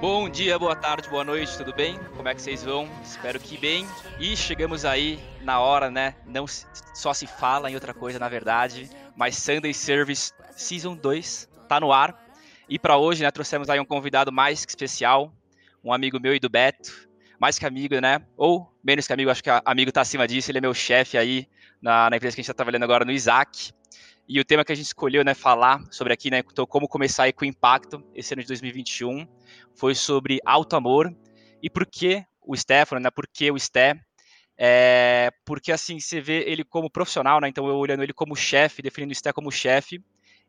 Bom dia, boa tarde, boa noite, tudo bem? Como é que vocês vão? Espero que bem. E chegamos aí na hora, né? Não só se fala em outra coisa, na verdade, mas Sunday Service Season 2 tá no ar. E para hoje, né, trouxemos aí um convidado mais que especial, um amigo meu e do Beto, mais que amigo, né? Ou menos que amigo, acho que amigo tá acima disso, ele é meu chefe aí na, na empresa que a gente tá trabalhando agora no Isaac. E o tema que a gente escolheu, né, falar sobre aqui, né, então, como começar aí com impacto esse ano de 2021, foi sobre alto amor e por que o Stefano, né, por que o Sté, é, porque assim, você vê ele como profissional, né, então eu olhando ele como chefe, definindo o Sté como chefe,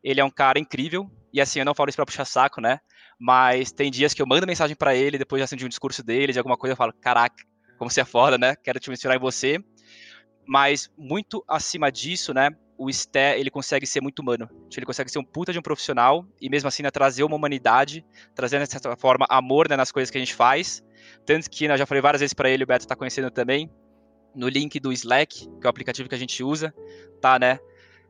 ele é um cara incrível, e assim, eu não falo isso pra puxar saco, né, mas tem dias que eu mando mensagem para ele, depois assim, de um discurso dele, de alguma coisa, eu falo, caraca, como você é foda, né, quero te mencionar em você, mas muito acima disso, né, o Sté, ele consegue ser muito humano. Ele consegue ser um puta de um profissional e mesmo assim né, trazer uma humanidade, trazendo de certa forma amor né, nas coisas que a gente faz. Tanto que, né, já falei várias vezes para ele, o Beto tá conhecendo também, no link do Slack, que é o aplicativo que a gente usa, tá, né?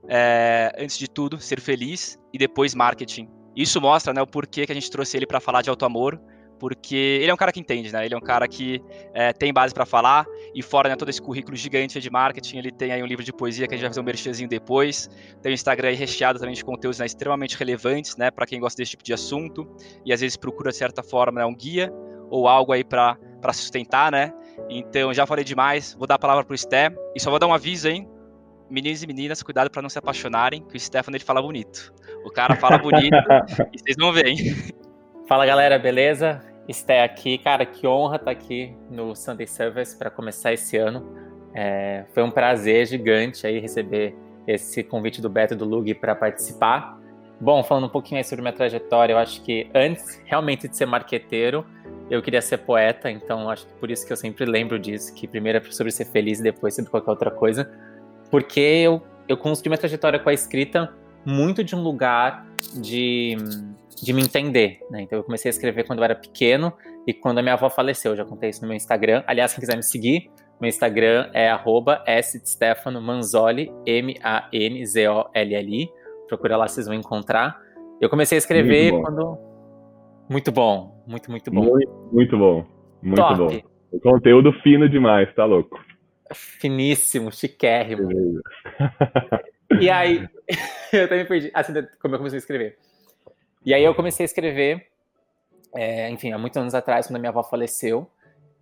É, antes de tudo, ser feliz e depois marketing. Isso mostra, né, o porquê que a gente trouxe ele para falar de auto amor, porque ele é um cara que entende, né? Ele é um cara que é, tem base para falar e fora né, todo esse currículo gigante de marketing, ele tem aí um livro de poesia que a gente vai fazer um merchanzinho depois. Tem o Instagram aí recheado também de conteúdos né, extremamente relevantes, né, para quem gosta desse tipo de assunto e às vezes procura de certa forma né, um guia ou algo aí para sustentar, né? Então já falei demais, vou dar a palavra pro Sté e só vou dar um aviso, hein? Meninos e meninas, cuidado para não se apaixonarem, que o Stefano ele fala bonito. O cara fala bonito e vocês não veem. Fala galera, beleza? Esté aqui, cara, que honra estar aqui no Sunday Service para começar esse ano. É, foi um prazer gigante aí receber esse convite do Beto e do Lug para participar. Bom, falando um pouquinho aí sobre minha trajetória, eu acho que antes realmente de ser marqueteiro, eu queria ser poeta, então acho que por isso que eu sempre lembro disso, que primeiro é sobre ser feliz e depois sobre qualquer outra coisa. Porque eu, eu construí minha trajetória com a escrita muito de um lugar de de me entender, né? Então eu comecei a escrever quando eu era pequeno e quando a minha avó faleceu. Eu já contei isso no meu Instagram. Aliás, quem quiser me seguir, meu Instagram é @stefano_manzoli, M-A-N-Z-O-L-L-I. Procura lá, vocês vão encontrar. Eu comecei a escrever muito quando. Muito bom, muito, muito bom. Muito, muito bom, muito Top. bom. O conteúdo fino demais, tá louco? Finíssimo, chiquérrimo. e aí, eu também perdi. Assim, como eu comecei a escrever. E aí eu comecei a escrever, é, enfim, há muitos anos atrás, quando a minha avó faleceu,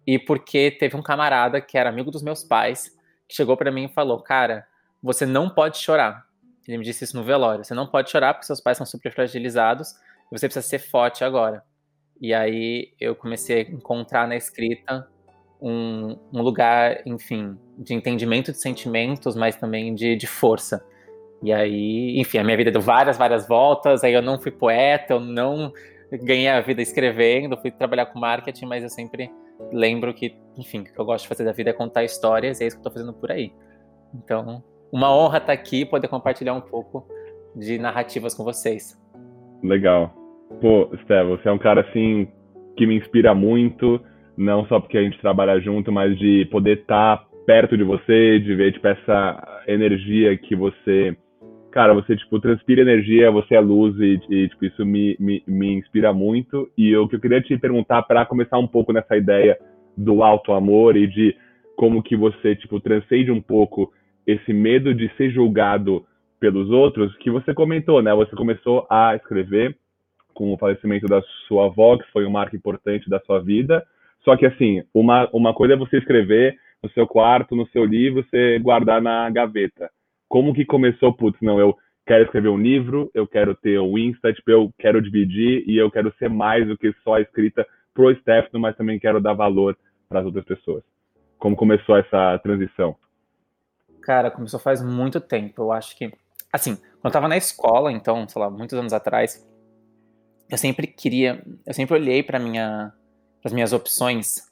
e porque teve um camarada que era amigo dos meus pais, que chegou para mim e falou: Cara, você não pode chorar. Ele me disse isso no velório: Você não pode chorar porque seus pais são super fragilizados, e você precisa ser forte agora. E aí eu comecei a encontrar na escrita um, um lugar, enfim, de entendimento de sentimentos, mas também de, de força. E aí, enfim, a minha vida deu várias, várias voltas. Aí eu não fui poeta, eu não ganhei a vida escrevendo, fui trabalhar com marketing, mas eu sempre lembro que, enfim, o que eu gosto de fazer da vida é contar histórias, e é isso que eu tô fazendo por aí. Então, uma honra estar aqui e poder compartilhar um pouco de narrativas com vocês. Legal. Pô, Sté, você é um cara assim que me inspira muito, não só porque a gente trabalha junto, mas de poder estar perto de você, de ver tipo essa energia que você cara, você, tipo, transpira energia, você é luz e, e tipo, isso me, me, me inspira muito. E o que eu queria te perguntar para começar um pouco nessa ideia do alto amor e de como que você, tipo, transcende um pouco esse medo de ser julgado pelos outros, que você comentou, né? Você começou a escrever com o falecimento da sua avó, que foi um marco importante da sua vida. Só que, assim, uma, uma coisa é você escrever no seu quarto, no seu livro, você guardar na gaveta como que começou, putz, não, eu quero escrever um livro, eu quero ter o Insta, tipo, eu quero dividir e eu quero ser mais do que só a escrita pro Stefano, mas também quero dar valor para as outras pessoas. Como começou essa transição? Cara, começou faz muito tempo. Eu acho que, assim, quando eu tava na escola, então, sei lá, muitos anos atrás, eu sempre queria, eu sempre olhei para minha, as minhas opções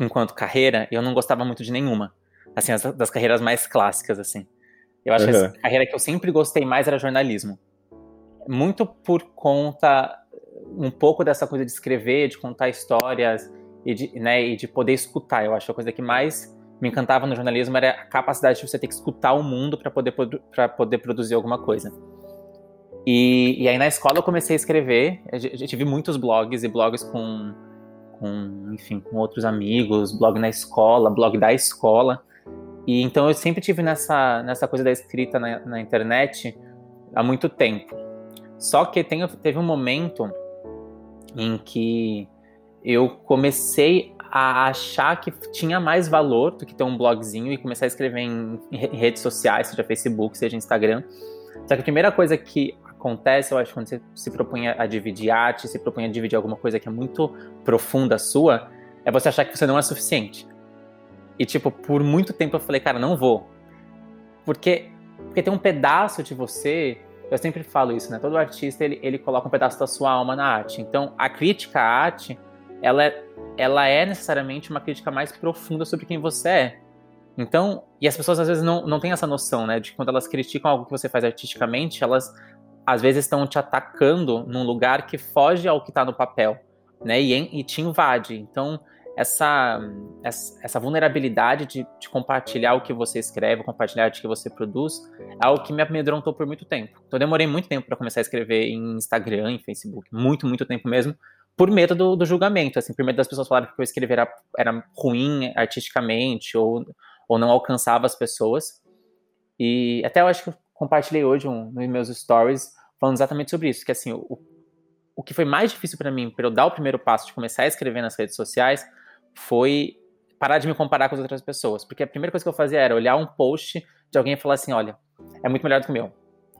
enquanto carreira, eu não gostava muito de nenhuma. Assim, as, das carreiras mais clássicas, assim. Eu acho uhum. que a carreira que eu sempre gostei mais era jornalismo. Muito por conta um pouco dessa coisa de escrever, de contar histórias e de, né, e de poder escutar. Eu acho que a coisa que mais me encantava no jornalismo era a capacidade de você ter que escutar o mundo para poder, pra poder produzir alguma coisa. E, e, aí na escola eu comecei a escrever, eu tive muitos blogs e blogs com, com, enfim, com outros amigos, blog na escola, blog da escola. E então eu sempre tive nessa, nessa coisa da escrita na, na internet há muito tempo. Só que tem, teve um momento em que eu comecei a achar que tinha mais valor do que ter um blogzinho e começar a escrever em, em redes sociais, seja Facebook, seja Instagram. Só que a primeira coisa que acontece, eu acho, quando você se propõe a dividir arte, se propõe a dividir alguma coisa que é muito profunda sua, é você achar que você não é suficiente. E, tipo, por muito tempo eu falei, cara, não vou. Porque, porque tem um pedaço de você, eu sempre falo isso, né? Todo artista, ele, ele coloca um pedaço da sua alma na arte. Então, a crítica à arte, ela, é, ela é necessariamente uma crítica mais profunda sobre quem você é. Então, e as pessoas às vezes não, não têm essa noção, né? De quando elas criticam algo que você faz artisticamente, elas às vezes estão te atacando num lugar que foge ao que está no papel, né? E, e, te invade. Então, essa, essa vulnerabilidade de, de, compartilhar o que você escreve, compartilhar o que você produz, é algo que me amedrontou por muito tempo. Então, eu demorei muito tempo para começar a escrever em Instagram, em Facebook, muito, muito tempo mesmo, por medo do, do julgamento, assim, por medo das pessoas falarem que eu escrever era, era ruim artisticamente ou, ou não alcançava as pessoas. E até eu acho que compartilhei hoje um, nos meus stories falando exatamente sobre isso, que assim, o, o que foi mais difícil para mim, para eu dar o primeiro passo de começar a escrever nas redes sociais, foi parar de me comparar com as outras pessoas. Porque a primeira coisa que eu fazia era olhar um post de alguém e falar assim: olha, é muito melhor do que o meu.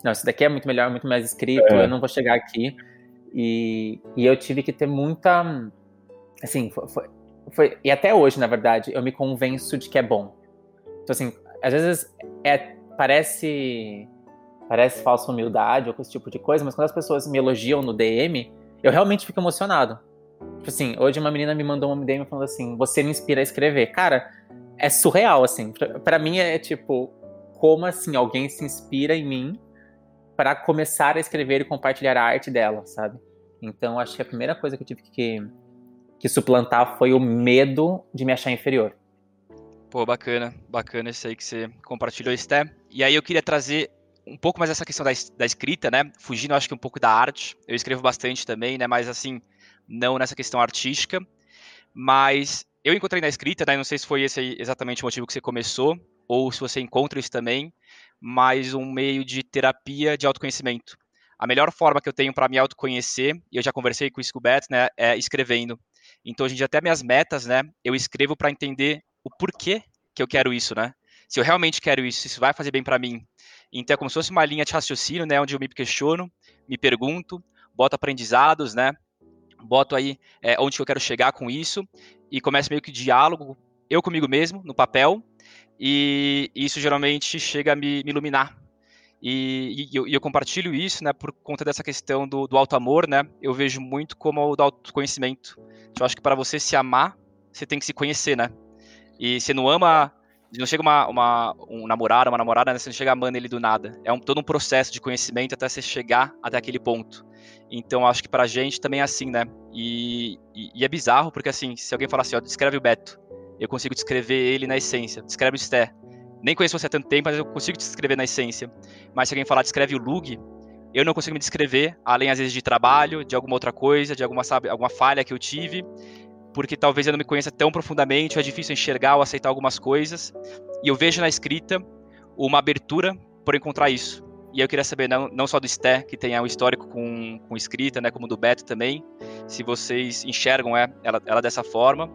Não, esse daqui é muito melhor, muito mais escrito, é. eu não vou chegar aqui. E, e eu tive que ter muita. Assim, foi, foi, foi, E até hoje, na verdade, eu me convenço de que é bom. Então, assim, às vezes é, parece. Parece falsa humildade ou esse tipo de coisa, mas quando as pessoas me elogiam no DM, eu realmente fico emocionado. Tipo assim, hoje uma menina me mandou uma DM falando assim: você me inspira a escrever. Cara, é surreal, assim. para mim é tipo, como assim alguém se inspira em mim para começar a escrever e compartilhar a arte dela, sabe? Então acho que a primeira coisa que eu tive que, que suplantar foi o medo de me achar inferior. Pô, bacana, bacana isso aí que você compartilhou, Sté. E aí eu queria trazer um pouco mais essa questão da, da escrita, né? Fugindo, acho que um pouco da arte. Eu escrevo bastante também, né? Mas assim, não nessa questão artística, mas eu encontrei na escrita, né, não sei se foi esse exatamente o motivo que você começou, ou se você encontra isso também, mas um meio de terapia de autoconhecimento. A melhor forma que eu tenho para me autoconhecer, e eu já conversei com o Beto, né, é escrevendo. Então, hoje em dia, até minhas metas, né, eu escrevo para entender o porquê que eu quero isso, né? Se eu realmente quero isso, isso vai fazer bem para mim. Então, é como se fosse uma linha de raciocínio, né, onde eu me questiono, me pergunto, boto aprendizados, né, boto aí é, onde eu quero chegar com isso e começo meio que diálogo, eu comigo mesmo, no papel, e isso geralmente chega a me, me iluminar. E, e, eu, e, eu, compartilho isso, né, por conta dessa questão do, do alto amor, né, eu vejo muito como o do autoconhecimento. Eu acho que para você se amar, você tem que se conhecer, né, e você não ama não chega uma, uma, um namorado, uma namorada, né, você não chega amando ele do nada. É um, todo um processo de conhecimento até você chegar até aquele ponto. Então acho que pra gente também é assim, né? E, e, e, é bizarro, porque assim, se alguém falar assim, ó, descreve o Beto, eu consigo descrever ele na essência. Descreve o Sté. Nem conheço você há tanto tempo, mas eu consigo descrever na essência. Mas se alguém falar, descreve o Lug, eu não consigo me descrever, além às vezes de trabalho, de alguma outra coisa, de alguma, sabe, alguma falha que eu tive, porque talvez eu não me conheça tão profundamente, é difícil enxergar ou aceitar algumas coisas. E eu vejo na escrita uma abertura por encontrar isso. E eu queria saber, não, não só do Sté, que tem um histórico com, com escrita, né, como do Beto também, se vocês enxergam é, ela, ela dessa forma.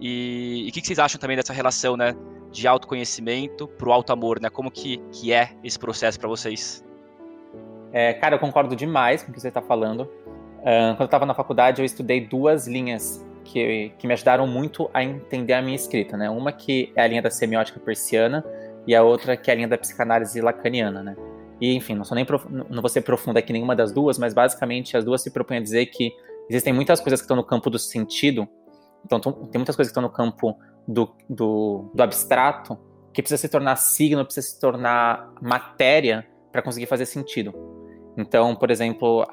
E o que, que, vocês acham também dessa relação né, de autoconhecimento para o alto amor? Né? Como que, que é esse processo para vocês? É, cara, eu concordo demais com o que você está falando. Uh, quando eu estava na faculdade, eu estudei duas linhas que, que me ajudaram muito a entender a minha escrita. Né? Uma que é a linha da semiótica persiana e a outra que é a linha da psicanálise lacaniana. Né? E, enfim, não, sou nem prof... não vou ser profunda aqui nenhuma das duas, mas basicamente as duas se propõem a dizer que existem muitas coisas que estão no campo do sentido, então tem muitas coisas que estão no campo do, do, do abstrato, que precisa se tornar signo, precisa se tornar matéria para conseguir fazer sentido. Então, por exemplo,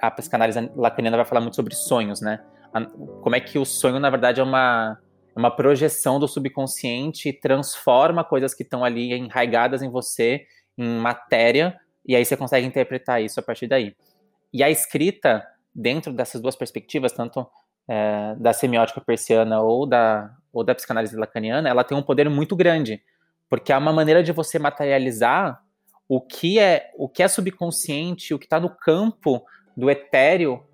a, psicanálise lacaniana vai falar muito sobre sonhos, né? A, como é que o sonho, na verdade, é uma, é uma projeção do subconsciente e transforma coisas que estão ali enraigadas em você em matéria, e aí você consegue interpretar isso a partir daí. E a escrita, dentro dessas duas perspectivas, tanto é, da semiótica persiana ou da, ou da psicanálise lacaniana, ela tem um poder muito grande, porque é uma maneira de você materializar o que é o que é subconsciente, o que está no campo do etéreo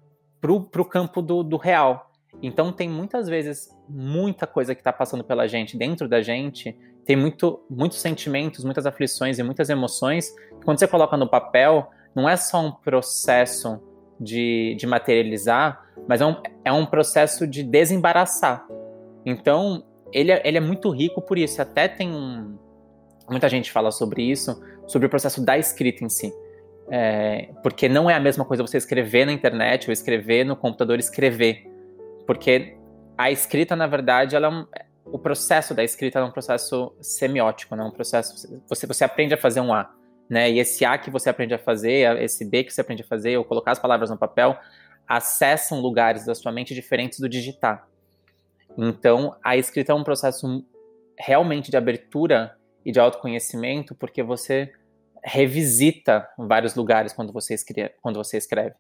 para o campo do, do real. Então tem muitas vezes muita coisa que está passando pela gente, dentro da gente, tem muito, muitos sentimentos, muitas aflições e muitas emoções. Que quando você coloca no papel, não é só um processo de, de materializar, mas é um, é um processo de desembaraçar. Então, ele é, ele é muito rico por isso. Até tem um, muita gente fala sobre isso, sobre o processo da escrita em si. É, porque não é a mesma coisa você escrever na internet ou escrever no computador, escrever. Porque a escrita, na verdade, ela é o processo da escrita é um processo semiótico, né? um processo você você aprende a fazer um A, né? E esse A que você aprende a fazer, esse B que você aprende a fazer, ou colocar as palavras no papel, acessam lugares da sua mente diferentes do digitar. Então, a escrita é um processo realmente de abertura e de autoconhecimento, porque você revisita vários lugares quando você escreve, quando você escreve.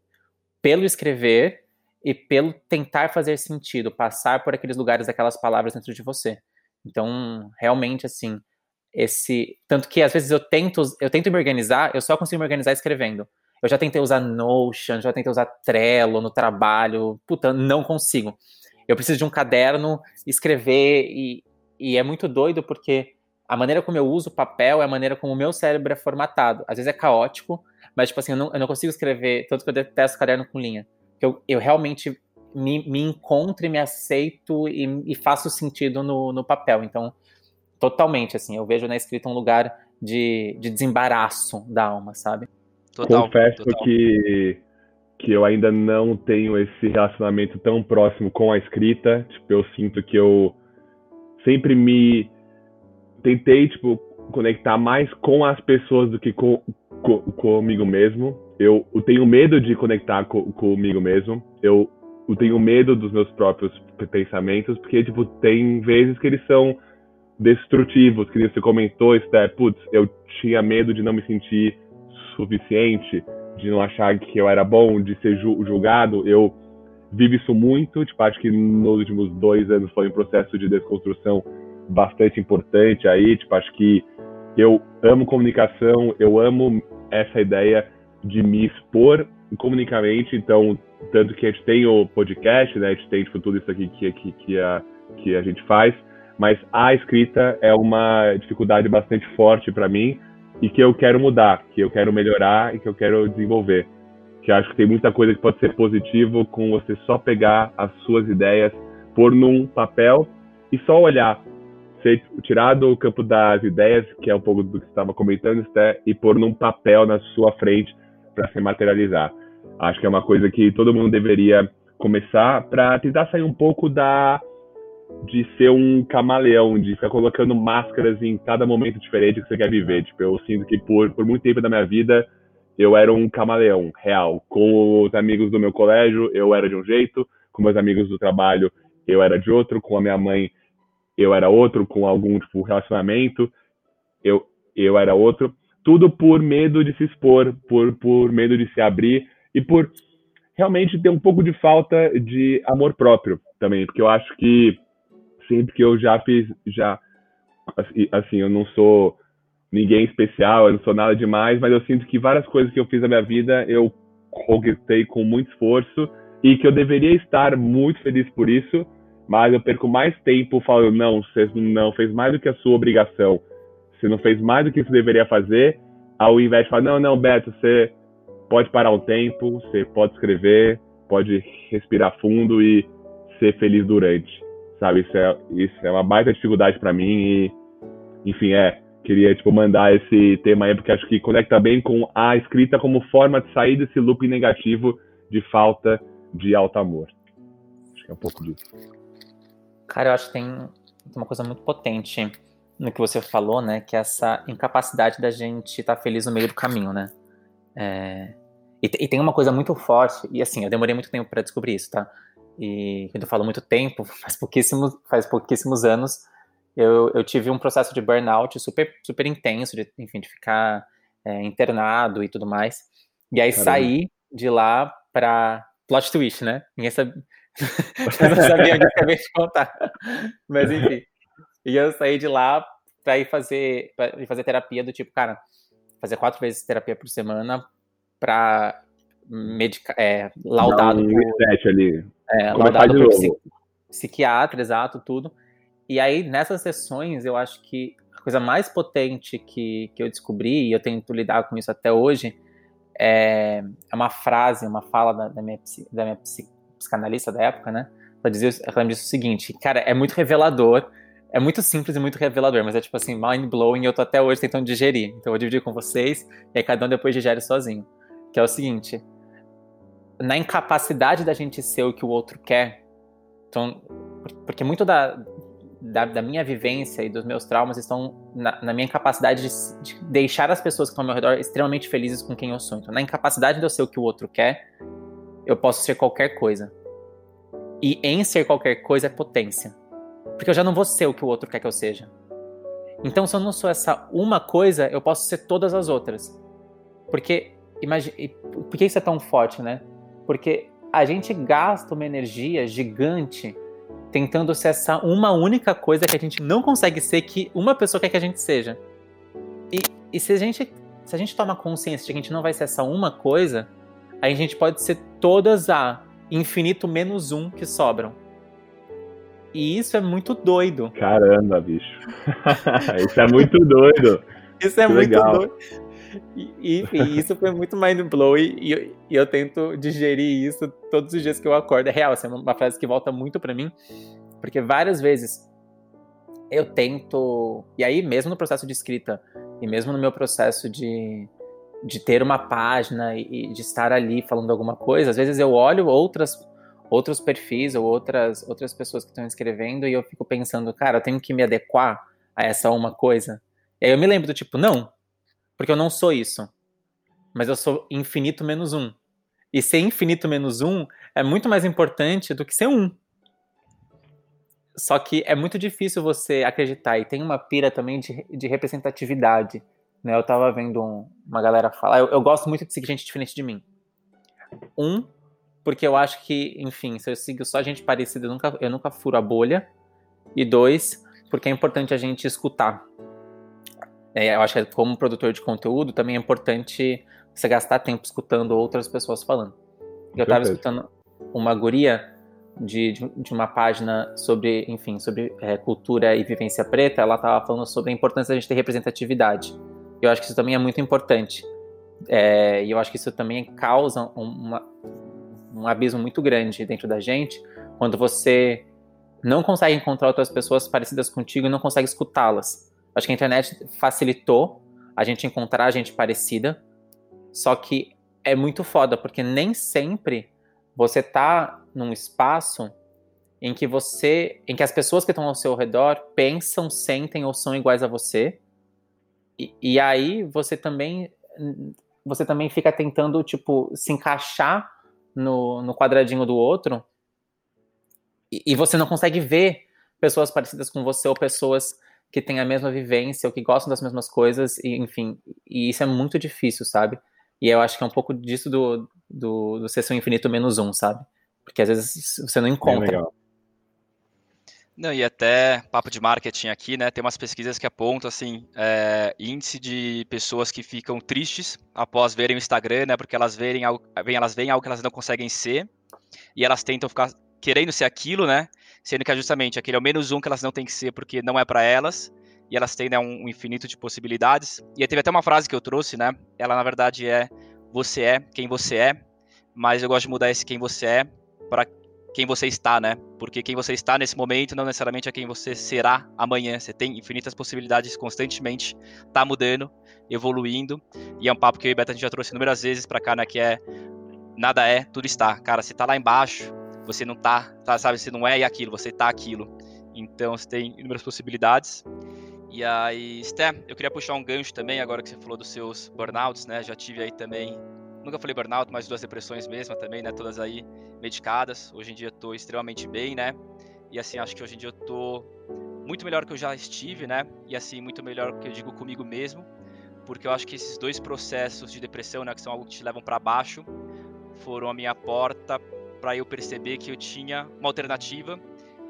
Pelo escrever e pelo tentar fazer sentido, passar por aqueles lugares daquelas palavras dentro de você. Então, realmente assim, esse tanto que às vezes eu tento, eu tento me organizar, eu só consigo me organizar escrevendo. Eu já tentei usar Notion, já tentei usar Trello no trabalho, puta, não consigo. Eu preciso de um caderno, escrever e, e é muito doido porque a maneira como eu uso o papel é a maneira como o meu cérebro é formatado. Às vezes é caótico, mas, tipo assim, eu não, eu não consigo escrever, tanto que eu detesto caderno com linha. Eu, eu realmente me, me encontro e me aceito e, e faço sentido no, no papel. Então, totalmente, assim, eu vejo na escrita um lugar de, de desembaraço da alma, sabe? Total, Confesso total. que que eu ainda não tenho esse relacionamento tão próximo com a escrita. Tipo, eu sinto que eu sempre me tentei, tipo, conectar mais com as pessoas do que com, com comigo mesmo. Eu, eu, tenho medo de conectar com, comigo mesmo. Eu, eu tenho medo dos meus próprios pensamentos, porque, tipo, tem vezes que eles são destrutivos, que você comentou, Esther, putz, eu tinha medo de não me sentir suficiente, de não achar que eu era bom, de ser julgado. Eu vivo isso muito, tipo, acho que nos últimos dois anos foi um processo de desconstrução bastante importante aí, tipo, acho que eu amo comunicação, eu amo essa ideia de me expor comunicamente, então, tanto que a gente tem o podcast, né, a gente tem, tipo, tudo isso aqui que, que, que, a, que a gente faz, mas a escrita é uma dificuldade bastante forte para mim e que eu quero mudar, que eu quero melhorar e que eu quero desenvolver. Que acho que tem muita coisa que pode ser positivo com você só pegar as suas ideias, pôr num papel e só olhar ser tirado o campo das ideias, que é um pouco do que você estava comentando, e pôr num papel na sua frente para se materializar. Acho que é uma coisa que todo mundo deveria começar para tentar sair um pouco da de ser um camaleão, de ficar colocando máscaras em cada momento diferente que você quer viver. Tipo, eu sinto que por, por muito tempo da minha vida eu era um camaleão real. Com os amigos do meu colégio, eu era de um jeito, com meus amigos do trabalho, eu era de outro, com a minha mãe, eu era outro com algum tipo relacionamento, eu eu era outro, tudo por medo de se expor, por por medo de se abrir e por realmente ter um pouco de falta de amor próprio também, porque eu acho que sempre que eu já fiz já assim, assim, eu não sou ninguém especial, eu não sou nada demais, mas eu sinto que várias coisas que eu fiz na minha vida eu conquistei com muito esforço e que eu deveria estar muito feliz por isso, mas eu perco mais tempo falando, não, você não fez mais do que a sua obrigação, você não fez mais do que você deveria fazer, ao invés de falar, não, não, Beto, você pode parar um tempo, você pode escrever, pode respirar fundo e ser feliz durante, sabe? Isso é, isso é uma baita dificuldade para mim e, enfim, é, queria, tipo, mandar esse tema aí, porque acho que conecta bem com a escrita como forma de sair desse loop negativo de falta de alto amor. Acho que é um pouco disso. Cara, eu acho que tem uma coisa muito potente no que você falou, né? Que é essa incapacidade da gente estar tá feliz no meio do caminho, né? É... E, e, tem uma coisa muito forte, e assim, eu demorei muito tempo para descobrir isso, tá? e quando eu falo muito tempo, faz pouquíssimos, faz pouquíssimos anos, eu, eu tive um processo de burnout super, super intenso, de, enfim, de ficar é, internado e tudo mais. E aí Caramba. saí de lá para plot twist, né? Ninguém sabia, eu não sabia eu acabei de contar. Mas enfim. E eu saí de lá para ir fazer, pra ir fazer terapia do tipo, cara, fazer quatro vezes terapia por semana para medica, é, laudado um por, ali. É, laudado por psiqui, psiquiatra, exato, tudo. E aí, nessas sessões, eu acho que a coisa mais potente que, que eu descobri, e eu tento lidar com isso até hoje, é, é uma frase, uma fala da, da minha, da minha psicanalista da época, né? Ela, dizia, ela me disse o seguinte, cara, é muito revelador, é muito simples e muito revelador, mas é tipo assim, mind-blowing, eu tô até hoje tentando digerir. Então eu vou dividir com vocês, e aí cada um depois digere sozinho. Que é o seguinte, na incapacidade da gente ser o que o outro quer, então, porque muito da, da, da, minha vivência e dos meus traumas estão na, na minha incapacidade de, de, deixar as pessoas que estão ao meu redor extremamente felizes com quem eu sou. Então, na incapacidade de eu ser o que o outro quer, eu posso ser qualquer coisa. E em ser qualquer coisa é potência. Porque eu já não vou ser o que o outro quer que eu seja. Então, se eu não sou essa uma coisa, eu posso ser todas as outras. Porque, imagine, por que isso é tão forte, né? Porque a gente gasta uma energia gigante tentando ser essa uma única coisa que a gente não consegue ser que uma pessoa quer que a gente seja. E, e se a gente se a gente toma consciência de que a gente não vai ser essa uma coisa, a gente pode ser todas a infinito menos um que sobram. E isso é muito doido. Caramba, bicho. isso é muito doido. Isso é que muito legal. doido. E, enfim, isso foi muito mind-blowing e, e, e, eu tento digerir isso todos os dias que eu acordo. É real, essa é uma frase que volta muito para mim, porque várias vezes eu tento. E aí, mesmo no processo de escrita, e mesmo no meu processo de, de ter uma página e, de estar ali falando alguma coisa, às vezes eu olho outras outros perfis ou outras outras pessoas que estão escrevendo e eu fico pensando, cara, eu tenho que me adequar a essa uma coisa. E aí eu me lembro do tipo, não, porque eu não sou isso. Mas eu sou infinito menos um. E ser infinito menos um é muito mais importante do que ser um. Só que é muito difícil você acreditar. E tem uma pira também de, de representatividade. Né? Eu tava vendo um, uma galera falar. Eu, eu gosto muito de seguir gente diferente de mim. Um, porque eu acho que, enfim, se eu sigo só gente parecida, eu nunca, eu nunca furo a bolha. E dois, porque é importante a gente escutar é, eu acho que como produtor de conteúdo também é importante você gastar tempo escutando outras pessoas falando. Eu estava escutando uma guria de, de, de, uma página sobre, enfim, sobre é, cultura e vivência preta, ela estava falando sobre a importância da gente ter representatividade. Eu acho que isso também é muito importante. É, e eu acho que isso também causa uma, um abismo muito grande dentro da gente quando você não consegue encontrar outras pessoas parecidas contigo e não consegue escutá-las. Acho que a internet facilitou a gente encontrar gente parecida, só que é muito foda, porque nem sempre você tá num espaço em que você, em que as pessoas que estão ao seu redor pensam, sentem ou são iguais a você. E, e aí você também você também fica tentando tipo se encaixar no, no quadradinho do outro e, e você não consegue ver pessoas parecidas com você ou pessoas que têm a mesma vivência, ou que gostam das mesmas coisas, e, enfim, e isso é muito difícil, sabe? E eu acho que é um pouco disso do, do, do ser seu infinito menos um, sabe? Porque às vezes você não encontra. É não, e até papo de marketing aqui, né? Tem umas pesquisas que apontam assim, é, índice de pessoas que ficam tristes após verem o Instagram, né? Porque elas verem algo, elas veem algo que elas não conseguem ser e elas tentam ficar querendo ser aquilo, né? sendo que é justamente aquele é o menos um que elas não têm que ser porque não é para elas, e elas têm né, um, infinito de possibilidades. E aí teve até uma frase que eu trouxe, né? Ela na verdade é você é quem você é, mas eu gosto de mudar esse quem você é para quem você está, né? Porque quem você está nesse momento não necessariamente é quem você será amanhã. Você tem infinitas possibilidades constantemente, tá mudando, evoluindo. E é um papo que eu e Beto a gente já trouxe inúmeras vezes para cá, né? Que é nada é, tudo está. Cara, você tá lá embaixo, você não tá, tá, sabe, você não é aquilo, você tá aquilo. Então você tem inúmeras possibilidades. E aí, Sté, eu queria puxar um gancho também, agora que você falou dos seus burnouts, né? Já tive aí também nunca falei burnout, mas duas depressões mesmo também, né? Todas aí medicadas. Hoje em dia estou extremamente bem, né? E assim, acho que hoje em dia eu tô muito melhor que eu já estive, né? E assim, muito melhor que eu digo comigo mesmo, porque eu acho que esses dois processos de depressão, né, que são algo que te levam para baixo, foram a minha porta para eu perceber que eu tinha uma alternativa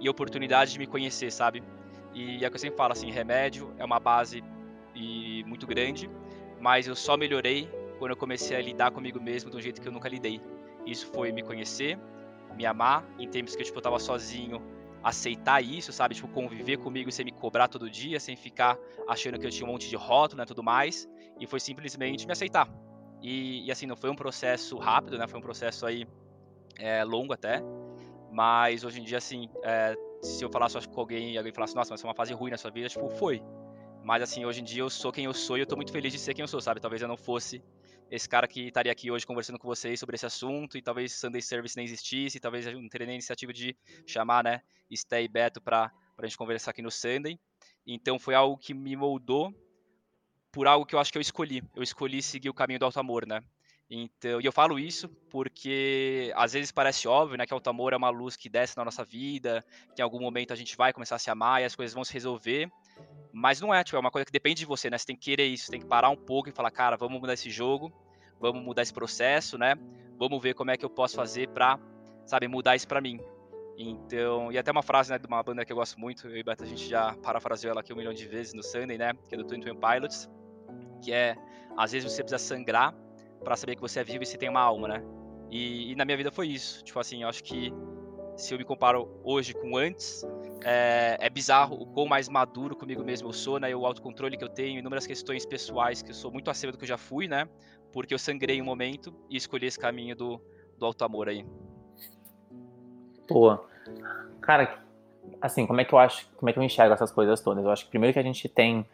e oportunidade de me conhecer, sabe? E é o que eu sempre falo, assim, remédio é uma base e muito grande, mas eu só melhorei quando eu comecei a lidar comigo mesmo de um jeito que eu nunca lidei. Isso foi me conhecer, me amar, em tempos que tipo, eu tava sozinho, aceitar isso, sabe? Tipo, conviver comigo sem me cobrar todo dia, sem ficar achando que eu tinha um monte de rótulo, né, tudo mais. E foi simplesmente me aceitar. E, e assim, não foi um processo rápido, né? Foi um processo aí é, longo até. Mas hoje em dia, assim, é, se eu falasse com alguém e alguém falasse, nossa, mas é uma fase ruim na sua vida, tipo, foi. Mas assim, hoje em dia eu sou quem eu sou e eu tô muito feliz de ser quem eu sou, sabe? Talvez eu não fosse esse cara que estaria aqui hoje conversando com vocês sobre esse assunto, e talvez Sunday Service nem existisse, talvez não teria nem iniciativa de chamar, né, Stay e Beto para a gente conversar aqui no Sunday. Então foi algo que me moldou por algo que eu acho que eu escolhi. Eu escolhi seguir o caminho do alto amor, né? Então, e eu falo isso porque às vezes parece óbvio, né, que o amor é uma luz que desce na nossa vida, que em algum momento a gente vai começar a se amar e as coisas vão se resolver. Mas não é, tipo, é uma coisa que depende de você, né? Você tem que querer isso, tem que parar um pouco e falar, cara, vamos mudar esse jogo, vamos mudar esse processo, né? Vamos ver como é que eu posso fazer pra, sabe, mudar isso pra mim. Então, e até uma frase, né, de uma banda que eu gosto muito, eu e Beto, a gente já parafraseou ela aqui um milhão de vezes no Sunday, né? Que é do Twin Pilots, que é, às vezes você precisa sangrar para saber que você é vivo e se tem uma alma, né? E, e, na minha vida foi isso. Tipo assim, eu acho que se eu me comparo hoje com antes, é, é, bizarro o quão mais maduro comigo mesmo eu sou, né? O autocontrole que eu tenho, inúmeras questões pessoais que eu sou muito acima do que eu já fui, né? Porque eu sangrei um momento e escolhi esse caminho do, do alto amor aí. Boa. Cara, assim, como é que eu acho, como é que eu enxergo essas coisas todas? Eu acho que primeiro que a gente tem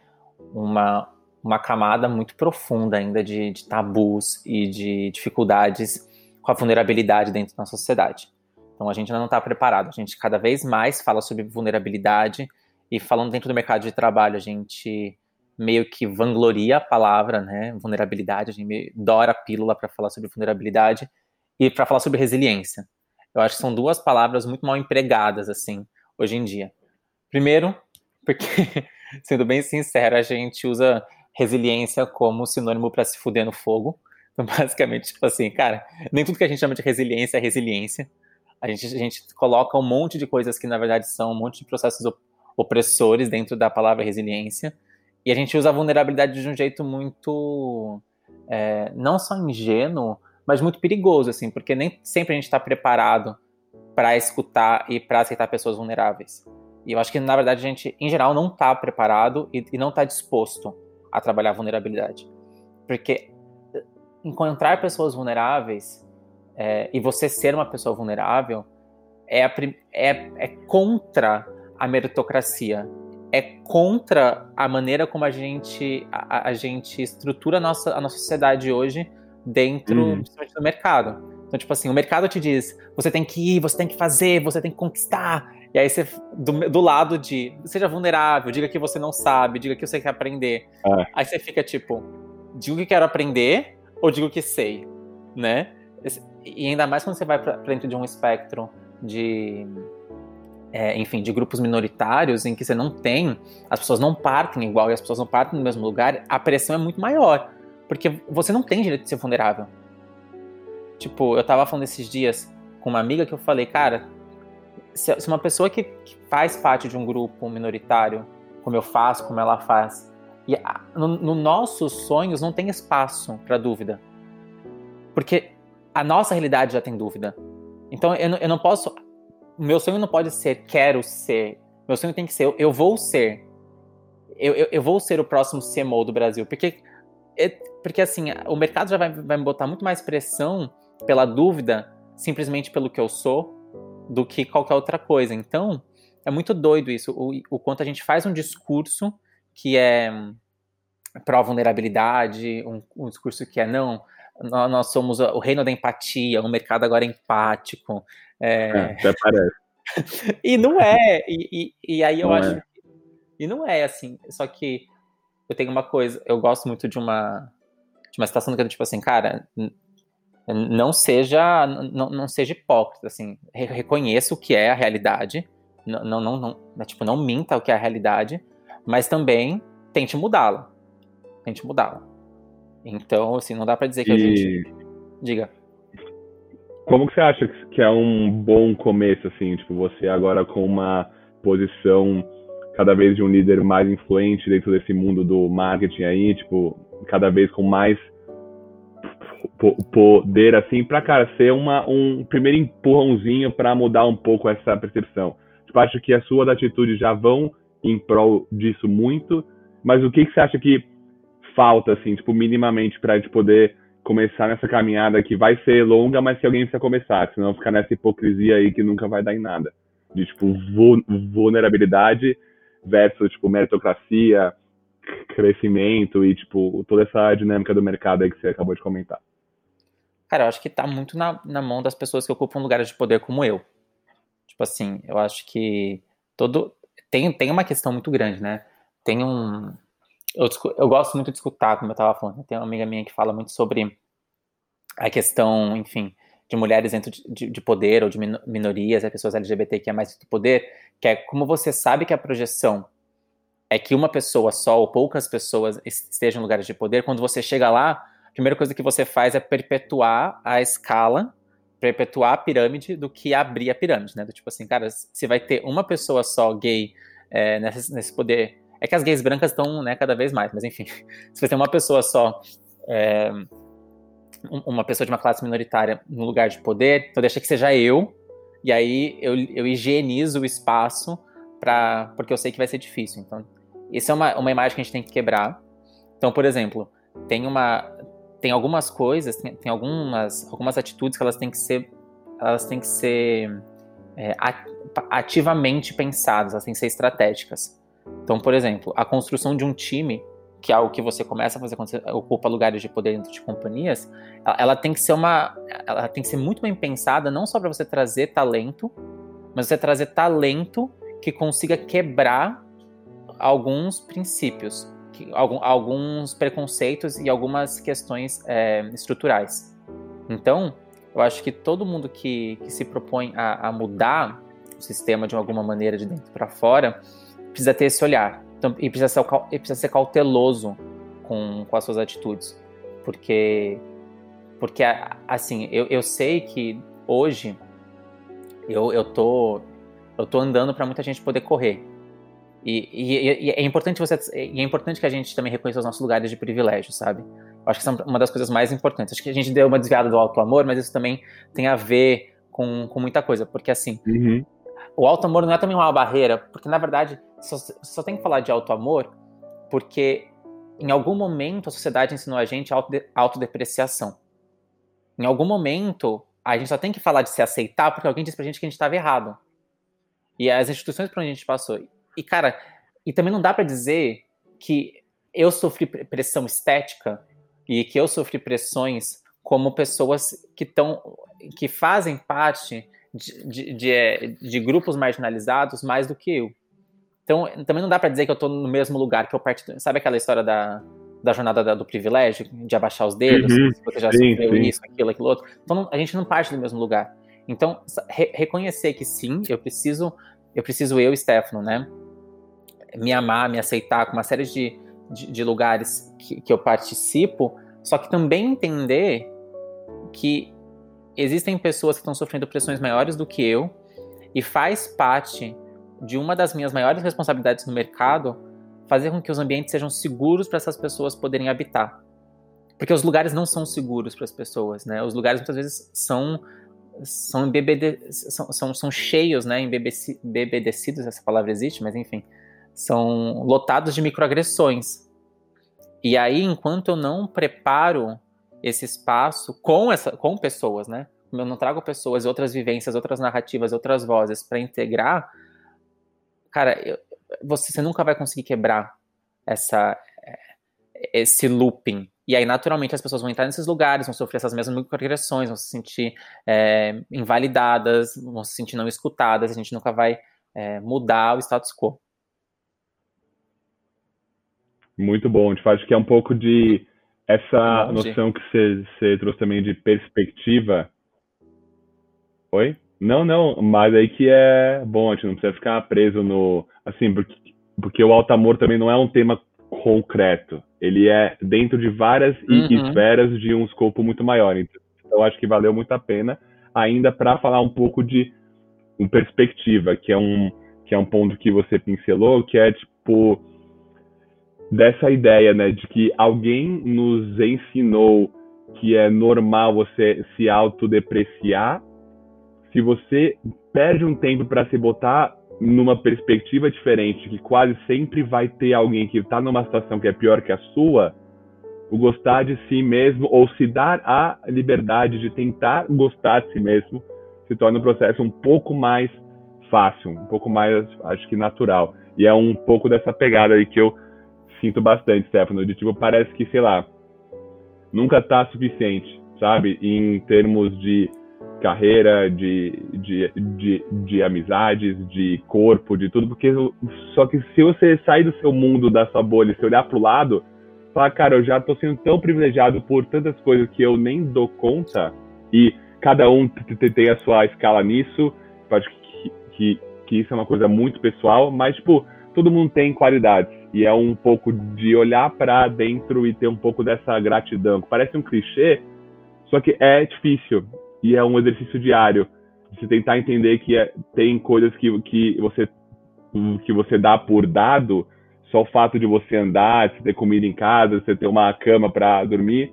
uma, uma camada muito profunda ainda de, de tabus e de dificuldades com a vulnerabilidade dentro da sociedade. Então a gente ainda não está preparado. A gente cada vez mais fala sobre vulnerabilidade e falando dentro do mercado de trabalho, a gente meio que vangloria a palavra, né? Vulnerabilidade, a gente dora a pílula para falar sobre vulnerabilidade e para falar sobre resiliência. Eu acho que são duas palavras muito mal empregadas assim hoje em dia. Primeiro, porque sendo bem sincero, a gente usa resiliência como sinônimo para se fuder no fogo. Então, basicamente, tipo assim, cara, nem tudo que a gente chama de resiliência é resiliência. A gente, a gente coloca um monte de coisas que, na verdade, são um monte de processos opressores dentro da palavra resiliência. E a gente usa a vulnerabilidade de um jeito muito. É, não só ingênuo, mas muito perigoso, assim, porque nem sempre a gente está preparado para escutar e para aceitar pessoas vulneráveis. E eu acho que, na verdade, a gente, em geral, não está preparado e, e não está disposto a trabalhar a vulnerabilidade. Porque encontrar pessoas vulneráveis é, e você ser uma pessoa vulnerável é, a, é, é contra a meritocracia, é contra a maneira como a gente, a, a gente estrutura a nossa, a nossa sociedade hoje dentro uhum. do mercado. Então, tipo assim, o mercado te diz, você tem que ir, você tem que fazer, você tem que conquistar. E aí você, do, do lado de, seja vulnerável, diga que você não sabe, diga que você quer aprender. É. Aí você fica tipo, digo que quero aprender ou digo que sei, né? E ainda mais quando você vai para dentro de um espectro de, é, enfim, de grupos minoritários em que você não tem, as pessoas não partem igual e as pessoas não partem no mesmo lugar, a pressão é muito maior. Porque você não tem direito de ser vulnerável. Tipo, eu tava falando esses dias com uma amiga que eu falei, cara, se, uma pessoa que, que, faz parte de um grupo minoritário, como eu faço, como ela faz, e no, no nossos sonhos não tem espaço para dúvida. Porque a nossa realidade já tem dúvida. Então eu, eu não posso. Meu sonho não pode ser quero ser. Meu sonho tem que ser eu, vou ser. Eu, eu, eu, vou ser o próximo CMO do Brasil. Porque, é, porque assim, o mercado já vai, vai me botar muito mais pressão pela dúvida, simplesmente pelo que eu sou, do que qualquer outra coisa. Então, é muito doido isso, o, o quanto a gente faz um discurso que é pró-vulnerabilidade, um, um discurso que é não, nós somos o reino da empatia, o mercado agora é empático. É... É, até parece. e não é, e, e, e aí eu não acho. É. E não é assim, só que eu tenho uma coisa, eu gosto muito de uma, de uma situação que é tipo assim, cara, não seja não, não seja hipócrita, assim, reconheça o que é a realidade, não, não, não, não, né, tipo, não minta o que é a realidade, mas também tente mudá-la, tente mudá-la. Então, assim, não dá para dizer que e... a gente diga. Como que você acha que é um bom começo, assim, tipo, você agora com uma posição cada vez de um líder mais influente dentro desse mundo do marketing aí, tipo, cada vez com mais poder, assim, pra, cara, ser uma, um primeiro empurrãozinho para mudar um pouco essa percepção. Tipo, acho que as suas atitudes já vão em prol disso muito, mas o que, que você acha que falta, assim, tipo, minimamente pra gente poder começar nessa caminhada que vai ser longa, mas que alguém precisa começar, senão ficar nessa hipocrisia aí que nunca vai dar em nada. De, tipo, vulnerabilidade versus, tipo, meritocracia, crescimento e, tipo, toda essa dinâmica do mercado aí que você acabou de comentar. Cara, eu acho que tá muito na, na mão das pessoas que ocupam lugares de poder como eu. Tipo assim, eu acho que todo. Tem, tem uma questão muito grande, né? Tem um. Eu, eu gosto muito de escutar, como eu tava falando. Tem uma amiga minha que fala muito sobre a questão, enfim, de mulheres dentro de, de, de poder ou de minorias, pessoas LGBT que é mais do poder, que é como você sabe que a projeção é que uma pessoa só ou poucas pessoas estejam em lugares de poder, quando você chega lá, a primeira coisa que você faz é perpetuar a escala, perpetuar a pirâmide do que abrir a pirâmide, né? Do tipo assim, cara, se vai ter uma pessoa só gay é, nesse, nesse poder. É que as gays brancas estão né, cada vez mais, mas enfim, se você tem uma pessoa só. É, uma pessoa de uma classe minoritária no lugar de poder, então deixa que seja eu, e aí eu, eu higienizo o espaço para porque eu sei que vai ser difícil. Então, isso é uma, uma imagem que a gente tem que quebrar. Então, por exemplo, tem uma tem algumas coisas, tem, tem algumas algumas atitudes que elas têm que ser elas têm que ser é, ativamente pensadas, elas têm que ser estratégicas. Então, por exemplo, a construção de um time que é algo que você começa a fazer quando você ocupa lugares de poder dentro de companhias, ela, ela tem que ser uma, ela tem que ser muito bem pensada, não só para você trazer talento, mas você trazer talento que consiga quebrar alguns princípios, que, algum, alguns preconceitos e algumas questões é, estruturais. Então, eu acho que todo mundo que, que se propõe a, a mudar o sistema de alguma maneira de dentro para fora precisa ter esse olhar então, e, precisa ser, e precisa ser cauteloso com, com as suas atitudes. Porque, porque assim, eu, eu sei que hoje eu, eu, tô, eu tô andando para muita gente poder correr. E, e, e, é importante você e é importante que a gente também reconheça os nossos lugares de privilégio, sabe? Eu acho que são uma das coisas mais importantes. Acho que a gente deu uma desviada do alto amor, mas isso também tem a ver com, com muita coisa, porque assim, uhum. o alto amor não é também uma barreira, porque na verdade só, só tem que falar de auto-amor porque em algum momento a sociedade ensinou a gente autodepreciação. Em algum momento a gente só tem que falar de se aceitar porque alguém disse pra gente que a gente estava errado. E as instituições por onde a gente passou. E cara, e também não dá para dizer que eu sofri pressão estética e que eu sofri pressões como pessoas que estão que fazem parte de, de, de, de, grupos marginalizados mais do que eu. Então, também não dá para dizer que eu tô no mesmo lugar que eu parti. Sabe aquela história da, da jornada da, do privilégio, de abaixar os dedos, uhum, você já sim, sofreu sim. isso, aquilo, aquilo outro. Então, não, a gente não parte do mesmo lugar. Então, re reconhecer que sim, eu preciso, eu preciso eu, Stefano, né? Me amar, me aceitar com uma série de, de, de lugares que, que eu participo, só que também entender que existem pessoas que estão sofrendo pressões maiores do que eu e faz parte de uma das minhas maiores responsabilidades no mercado fazer com que os ambientes sejam seguros para essas pessoas poderem habitar. Porque os lugares não são seguros para as pessoas, né? Os lugares muitas vezes são são, embebede, são, são, são cheios, né? Embebedecidos, essa palavra existe, mas enfim, são lotados de microagressões. E aí, enquanto eu não preparo esse espaço com essa com pessoas, né? Eu não trago pessoas, outras vivências, outras narrativas, outras vozes para integrar, cara, eu, você, você nunca vai conseguir quebrar essa, esse looping. E aí, naturalmente, as pessoas vão entrar nesses lugares, vão sofrer essas mesmas microagressões, vão se sentir é, invalidadas, vão se sentir não escutadas, a gente nunca vai é, mudar o status quo. Muito bom. A gente faz que é um pouco de essa noção que você trouxe também de perspectiva. Oi? Não, não, mas aí que é bom, a gente não precisa ficar preso no. Assim, porque, porque o alto amor também não é um tema concreto. Ele é dentro de várias uhum. esferas de um escopo muito maior. Então, acho que valeu muito a pena, ainda para falar um pouco de um perspectiva, que é um, que é um ponto que você pincelou, que é tipo dessa ideia, né, de que alguém nos ensinou que é normal você se autodepreciar. Se você perde um tempo para se botar numa perspectiva diferente, que quase sempre vai ter alguém que está numa situação que é pior que a sua, o gostar de si mesmo ou se dar a liberdade de tentar gostar de si mesmo se torna um processo um pouco mais fácil, um pouco mais, acho que natural. E é um pouco dessa pegada aí que eu sinto bastante, Stefano, de tipo, parece que, sei lá, nunca tá suficiente, sabe? Em termos de carreira, de, de, de, de amizades, de corpo, de tudo, porque só que se você sair do seu mundo, da sua bolha, se olhar pro lado, falar, cara, eu já tô sendo tão privilegiado por tantas coisas que eu nem dou conta, e cada um tem a sua escala nisso, acho que, que, que isso é uma coisa muito pessoal, mas, tipo, todo mundo tem qualidades e é um pouco de olhar para dentro e ter um pouco dessa gratidão. Parece um clichê, só que é difícil e é um exercício diário de tentar entender que é, tem coisas que, que você que você dá por dado, só o fato de você andar, de ter comida em casa, você ter uma cama para dormir,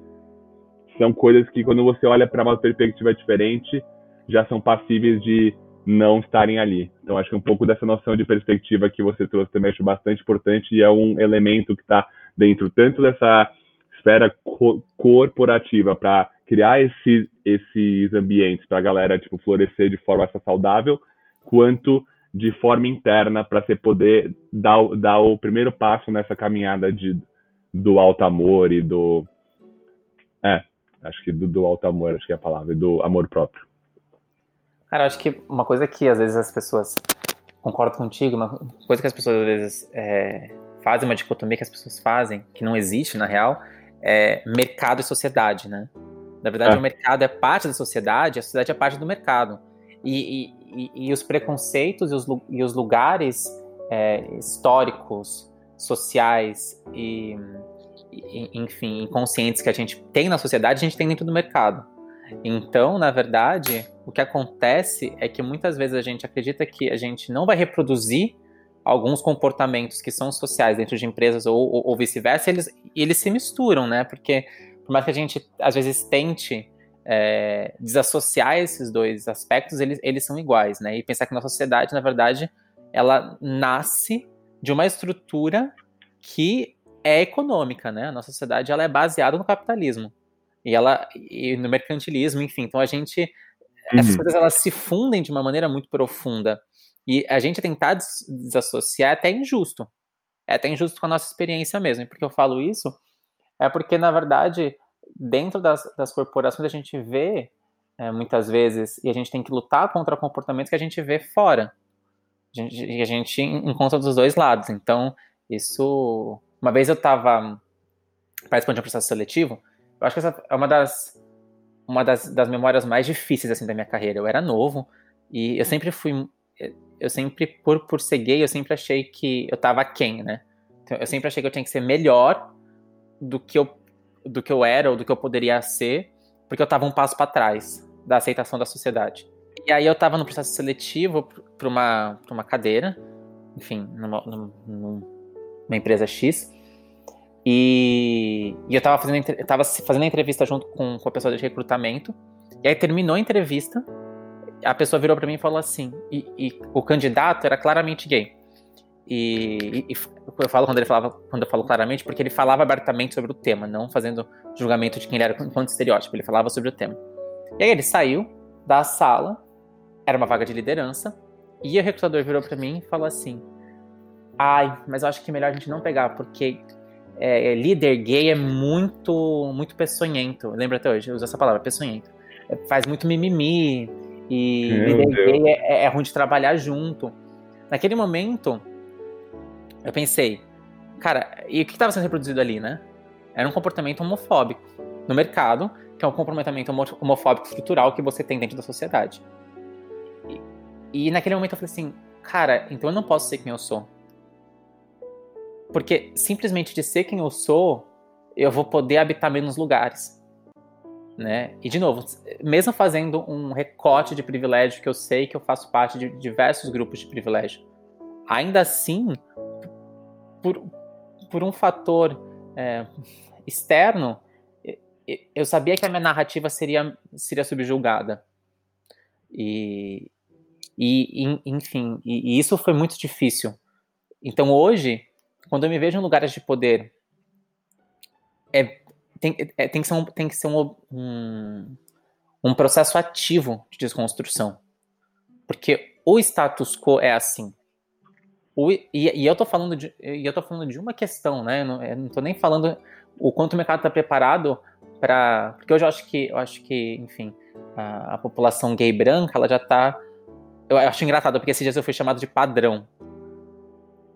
são coisas que quando você olha para uma perspectiva diferente, já são passíveis de não estarem ali. Então, acho que um pouco dessa noção de perspectiva que você trouxe também acho bastante importante e é um elemento que está dentro tanto dessa esfera co corporativa para criar esses, esses ambientes para a galera tipo, florescer de forma saudável, quanto de forma interna para você poder dar, dar o primeiro passo nessa caminhada de, do alto amor e do. É, acho que do, do alto amor, acho que é a palavra, e do amor próprio. Cara, acho que uma coisa que às vezes as pessoas concordo contigo, uma coisa que as pessoas às vezes é, fazem, uma dicotomia que as pessoas fazem, que não existe na real, é mercado e sociedade, né? Na verdade, é. o mercado é parte da sociedade, a sociedade é parte do mercado. E, e, e os preconceitos e os, e os lugares é, históricos, sociais e, enfim, inconscientes que a gente tem na sociedade, a gente tem dentro do mercado. Então, na verdade, o que acontece é que muitas vezes a gente acredita que a gente não vai reproduzir alguns comportamentos que são sociais dentro de empresas ou, ou, ou vice-versa, eles, eles se misturam, né? Porque por mais que a gente às vezes tente é, desassociar esses dois aspectos, eles, eles são iguais, né? E pensar que na sociedade, na verdade, ela nasce de uma estrutura que é econômica, né? A nossa sociedade ela é baseada no capitalismo e ela e no mercantilismo, enfim. Então a gente uhum. essas coisas elas se fundem de uma maneira muito profunda e a gente tentar des desassociar é até injusto. É até injusto com a nossa experiência mesmo. E por que eu falo isso? É porque na verdade dentro das, das corporações a gente vê é, muitas vezes e a gente tem que lutar contra comportamentos que a gente vê fora. A gente, a gente encontra dos dois lados. Então isso uma vez eu estava participando de um processo seletivo eu acho que essa é uma das uma das, das memórias mais difíceis assim da minha carreira. Eu era novo e eu sempre fui eu sempre por por ser gay, eu sempre achei que eu tava quem, né? Então, eu sempre achei que eu tinha que ser melhor do que eu do que eu era ou do que eu poderia ser, porque eu tava um passo para trás da aceitação da sociedade. E aí eu tava no processo seletivo para uma para uma cadeira, enfim, numa, numa, empresa X. E, e eu tava fazendo, eu tava fazendo a entrevista junto com, com a pessoa de recrutamento. E aí terminou a entrevista, a pessoa virou para mim e falou assim: e, e, o candidato era claramente gay. E, e, eu falo quando ele falava, quando eu falo claramente, porque ele falava abertamente sobre o tema, não fazendo julgamento de quem ele era enquanto estereótipo. Ele falava sobre o tema. E aí ele saiu da sala, era uma vaga de liderança, e o recrutador virou para mim e falou assim: Ai, mas eu acho que é melhor a gente não pegar, porque é, é, líder gay é muito muito peçonhento. Lembra até hoje, usa essa palavra, peçonhento. É, faz muito mimimi e Meu líder Deus. gay é, é, ruim de trabalhar junto. Naquele momento, eu pensei, cara, e o que estava sendo reproduzido ali, né? era um comportamento homofóbico no mercado, que é um comportamento homofóbico estrutural que você tem dentro da sociedade. E, e naquele momento eu falei assim, cara, então eu não posso ser quem eu sou. Porque simplesmente de ser quem eu sou, eu vou poder habitar menos lugares. Né? E de novo, mesmo fazendo um recorte de privilégio que eu sei que eu faço parte de diversos grupos de privilégio, ainda assim, por, por um fator é, externo, eu sabia que a minha narrativa seria, seria subjulgada. E, e enfim, e, e isso foi muito difícil. Então hoje, quando eu me vejo em lugares de poder, é, tem, é, tem que ser, um, tem que ser um, um, um processo ativo de desconstrução. Porque o status quo é assim. O, e, e, eu tô falando de, e eu tô falando de uma questão, né? Eu não, eu não tô nem falando o quanto o mercado está preparado para, porque eu acho que, eu acho que, enfim, a, a população gay branca, ela já está, eu acho engraçado porque esses dias eu fui chamado de padrão.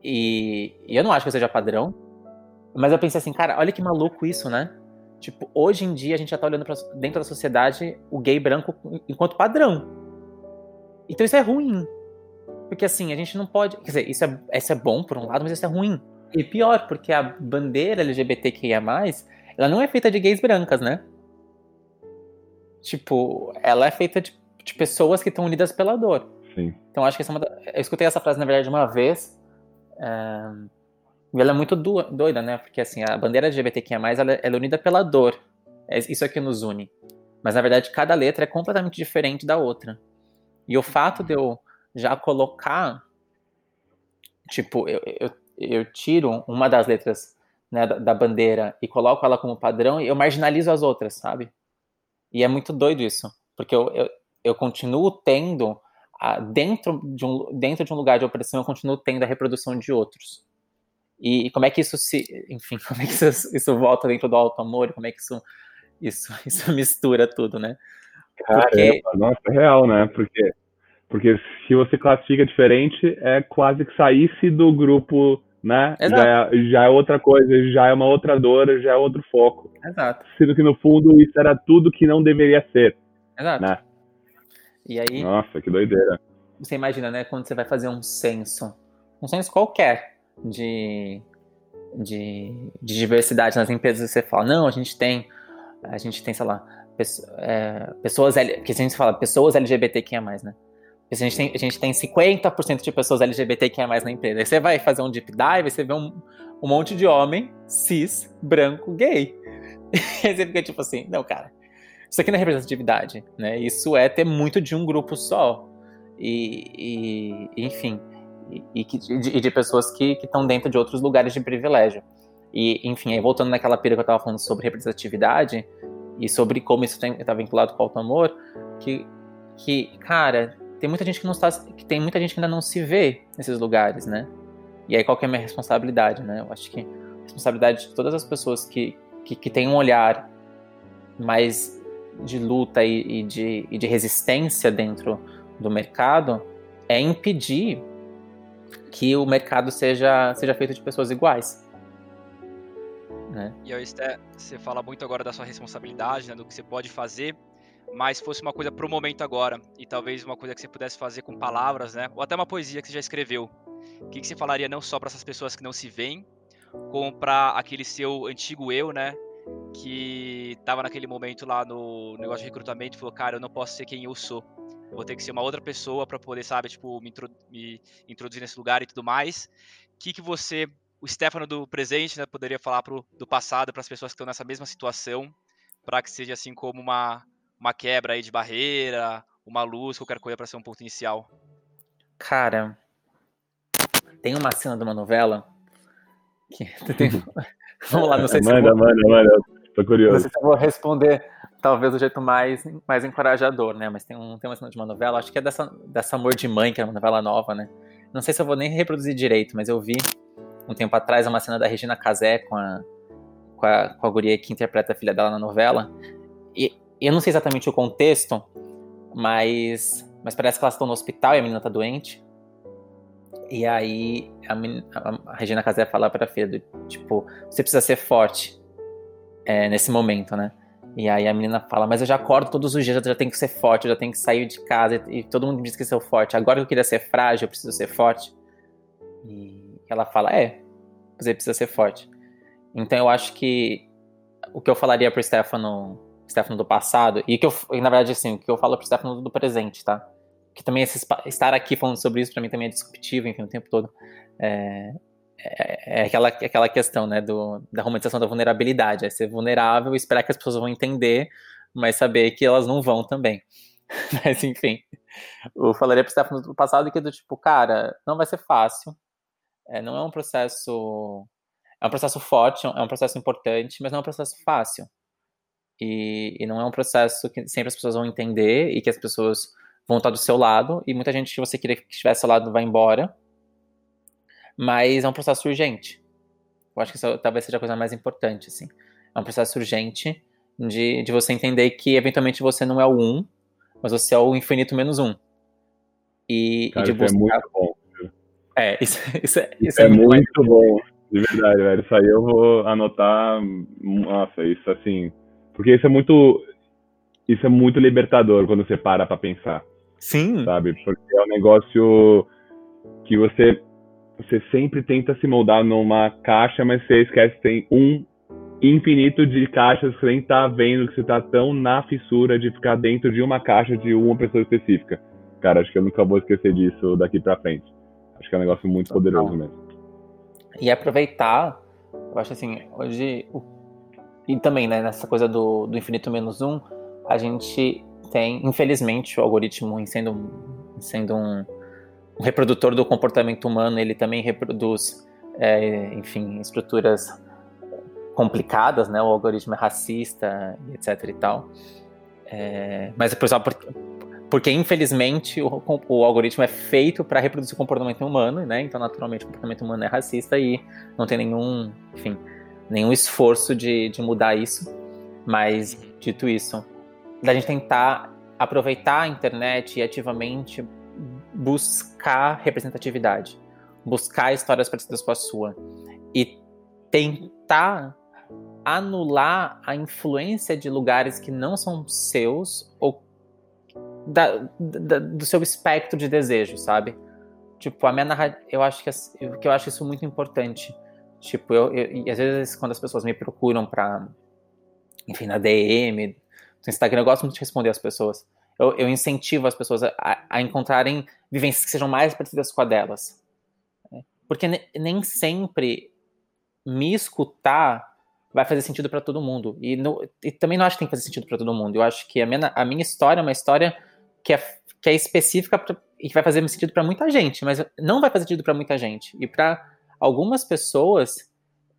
E, e eu não acho que eu seja padrão, mas eu pensei assim, cara, olha que maluco isso, né? Tipo, hoje em dia a gente já tá olhando pra, dentro da sociedade o gay branco enquanto padrão. Então isso é ruim. Porque assim, a gente não pode. Quer dizer, isso é, isso é bom por um lado, mas isso é ruim. E pior, porque a bandeira LGBTQIA, ela não é feita de gays brancas, né? Tipo, ela é feita de, de pessoas que estão unidas pela dor. Sim. Então acho que essa é uma. Eu escutei essa frase, na verdade, uma vez. É e ela é muito doida, né? Porque assim, a bandeira LGBTQIA+, ela, ela é unida pela dor. É isso é que nos une. Mas na verdade, cada letra é completamente diferente da outra. E o fato de eu já colocar, tipo, eu, eu, eu tiro uma das letras né, da, da, bandeira e coloco ela como padrão e eu marginalizo as outras, sabe? E é muito doido isso. Porque eu, eu, eu continuo tendo, a, dentro, de um, dentro de um lugar de opressão, eu continuo tendo a reprodução de outros. E, como é que isso se, enfim, como é que isso, isso volta dentro do alto amor? Como é que isso, isso, isso mistura tudo, né? Porque... nossa, é real, né? Porque, porque se você classifica diferente, é quase que saísse do grupo, né? Já é, já é outra coisa, já é uma outra dor, já é outro foco. Exato. Sendo que no fundo isso era tudo que não deveria ser. Exato. Né? E aí. Nossa, que doideira. Você imagina, né? Quando você vai fazer um censo, um censo qualquer, de, de, de diversidade nas empresas, você fala, não, a gente tem, a gente tem, sei lá, é, pessoas, que a gente fala pessoas LGBTQIA+, né? A gente tem, a gente tem 50% de pessoas LGBTQIA+, na empresa. Aí você vai fazer um deep dive, você vê um, um monte de homem cis, branco, gay. E aí você fica tipo assim, não, cara, isso aqui não é representatividade, né? Isso é ter muito de um grupo só. E, e enfim, e, que, de, de, pessoas que estão dentro de outros lugares de privilégio. E, enfim, aí voltando naquela pira que eu estava falando sobre representatividade e sobre como isso está vinculado com o auto-amor, que, que, cara, tem muita gente que não está, que tem muita gente que ainda não se vê nesses lugares, né? E aí qual que é a minha responsabilidade, né? Eu acho que a responsabilidade de todas as pessoas que, que, que têm um olhar mais de luta e, e, de, e de resistência dentro do mercado é impedir que o mercado seja, seja feito de pessoas iguais. Né? E aí, Esté, você fala muito agora da sua responsabilidade, né, do que você pode fazer, mas fosse uma coisa pro momento agora, e talvez uma coisa que você pudesse fazer com palavras, né, ou até uma poesia que você já escreveu, o que, que você falaria não só para essas pessoas que não se veem, como para aquele seu antigo eu, né, que estava naquele momento lá no negócio de recrutamento e falou, cara, eu não posso ser quem eu sou vou ter que ser uma outra pessoa para poder, sabe, tipo, me, introdu me, introduzir nesse lugar e tudo mais. O que, que você, o Stefano do presente, né, poderia falar pro, do passado para as pessoas que estão nessa mesma situação, para que seja assim como uma, uma quebra aí de barreira, uma luz, qualquer coisa para ser um ponto inicial? Cara, tem uma cena de uma novela que tem... Vamos lá, não sei manda, se vou... manda, manda, tô curioso. Não sei se eu vou responder talvez o jeito mais, mais encorajador, né? Mas tem, um, tem uma cena de uma novela, acho que é dessa, dessa Amor de Mãe, que é uma novela nova, né? Não sei se eu vou nem reproduzir direito, mas eu vi um tempo atrás uma cena da Regina Casé com a, com a, com a guria que interpreta a filha dela na novela. E eu não sei exatamente o contexto, mas, mas parece que elas estão no hospital e a menina tá doente. E aí a, menina, a Regina Casé fala pra filha, do, tipo, você precisa ser forte. é, nesse momento, né? E aí a menina fala, mas eu já acordo todos os dias, eu já tenho que ser forte, eu já tenho que sair de casa, e, todo mundo diz que sou forte. Agora que eu queria ser frágil, eu preciso ser forte. E ela fala, é, você precisa ser forte. Então eu acho que o que eu falaria pro Stefano, Stefano do passado, e que eu, na verdade, assim, que eu falo pro Stefano do presente, tá? Que também esse, estar aqui falando sobre isso para mim também é disruptivo, enfim, o tempo todo. É, é, é, aquela, aquela questão, né, do, da romantização da vulnerabilidade. É ser vulnerável e esperar que as pessoas vão entender, mas saber que elas não vão também. mas, enfim, eu falaria pro Stefano do passado que do tipo, cara, não vai ser fácil, é, não é um processo... É um processo forte, é um processo importante, mas não é um processo fácil. E, e não é um processo que sempre as pessoas vão entender e que as pessoas vão estar do seu lado, e muita gente que você queria que estivesse ao lado vai embora, mas é um processo urgente. Eu acho que isso talvez seja a coisa mais importante, assim. É um processo urgente de, de você entender que eventualmente você não é o um, mas você é o infinito menos um. E, Cara, e de buscar... Isso é muito bom. É, isso, isso, é, isso é, é, muito, muito bom. De verdade, velho. Isso aí eu vou anotar. Nossa, isso assim. Porque isso é muito. Isso é muito libertador quando você para pra pensar. Sim. Sabe? Porque é um negócio que você você sempre tenta se moldar numa caixa, mas você esquece que tem um infinito de caixas que você nem tá vendo que você tá tão na fissura de ficar dentro de uma caixa de uma pessoa específica. Cara, acho que eu nunca vou esquecer disso daqui para frente. Acho que é um negócio muito poderoso mesmo. E aproveitar, eu acho assim, hoje. E também, né, nessa coisa do, do infinito menos um, a gente tem, infelizmente, o algoritmo sendo, sendo um reprodutor do comportamento humano, ele também reproduz, é, enfim, estruturas complicadas, né? O algoritmo é racista, etc e tal. É, mas, exemplo, porque, porque infelizmente o, o, algoritmo é feito para reproduzir o comportamento humano, né? Então, naturalmente, o comportamento humano é racista e não tem nenhum, enfim, nenhum esforço de, de mudar isso. Mas, dito isso, da gente tentar aproveitar a internet e ativamente buscar representatividade, buscar histórias parecidas com a sua e tentar anular a influência de lugares que não são seus ou da, da, do seu espectro de desejo, sabe? Tipo, a minha narrativa, eu acho que que eu acho isso muito importante. Tipo, eu, eu, e às vezes quando as pessoas me procuram para enfim, na DM, no Instagram, eu gosto muito de responder as pessoas eu, eu incentivo as pessoas a, a, encontrarem vivências que sejam mais parecidas com a delas. Né? Porque nem sempre me escutar vai fazer sentido para todo mundo. E, no, e, também não acho que tem que fazer sentido para todo mundo. Eu acho que a minha, a minha história é uma história que é, que é específica pra, e que vai fazer sentido para muita gente, mas não vai fazer sentido para muita gente. E para algumas pessoas,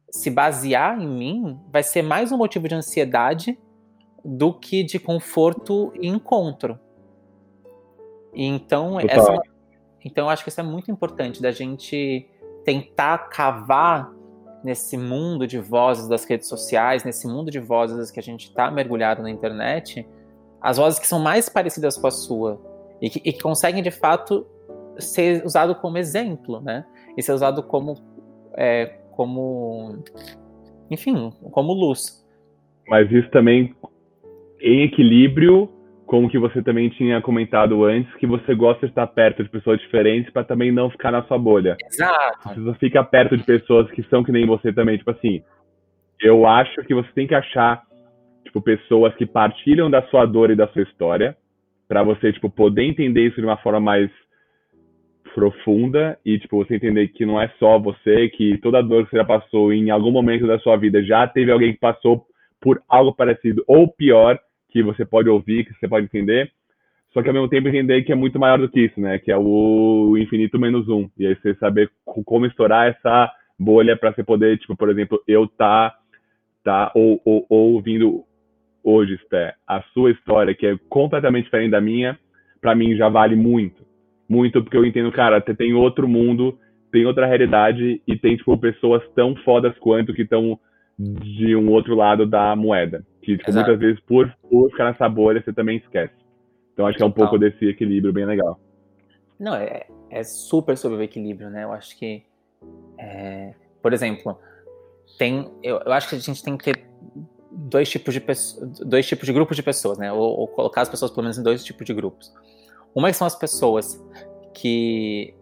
se basear em mim vai ser mais um motivo de ansiedade do que de conforto e encontro. E então, essa, então eu acho que isso é muito importante da gente tentar cavar nesse mundo de vozes das redes sociais, nesse mundo de vozes que a gente está mergulhado na internet, as vozes que são mais parecidas com a sua e que, e que conseguem de fato ser usado como exemplo, né? E ser usado como, é, como, enfim, como luz. Mas isso também em equilíbrio com o que você também tinha comentado antes, que você gosta de estar perto de pessoas diferentes para também não ficar na sua bolha. Exato. Você fica perto de pessoas que são que nem você também, tipo assim. Eu acho que você tem que achar tipo pessoas que partilham da sua dor e da sua história, para você tipo poder entender isso de uma forma mais profunda e tipo você entender que não é só você, que toda dor que você já passou em algum momento da sua vida já teve alguém que passou por algo parecido ou pior que você pode ouvir, que você pode entender, só que ao mesmo tempo entender que é muito maior do que isso, né? Que é o infinito menos um. E aí você saber como estourar essa bolha para você poder, tipo, por exemplo, eu tá, tá ou, ou, ou ouvindo hoje, Sté, a sua história, que é completamente diferente da minha, para mim já vale muito. Muito, porque eu entendo, cara, tem outro mundo, tem outra realidade e tem, tipo, pessoas tão fodas quanto que estão de um outro lado da moeda. Que tipo, muitas vezes, por, por ficar nessa bolha, você também esquece. Então acho que é um pouco desse equilíbrio bem legal. Não, é, é super sobre o equilíbrio, né? Eu acho que, é, por exemplo, tem, eu, eu acho que a gente tem que ter dois tipos de dois tipos de grupos de pessoas, né? Ou, ou, colocar as pessoas pelo menos em dois tipos de grupos. Uma que são as pessoas que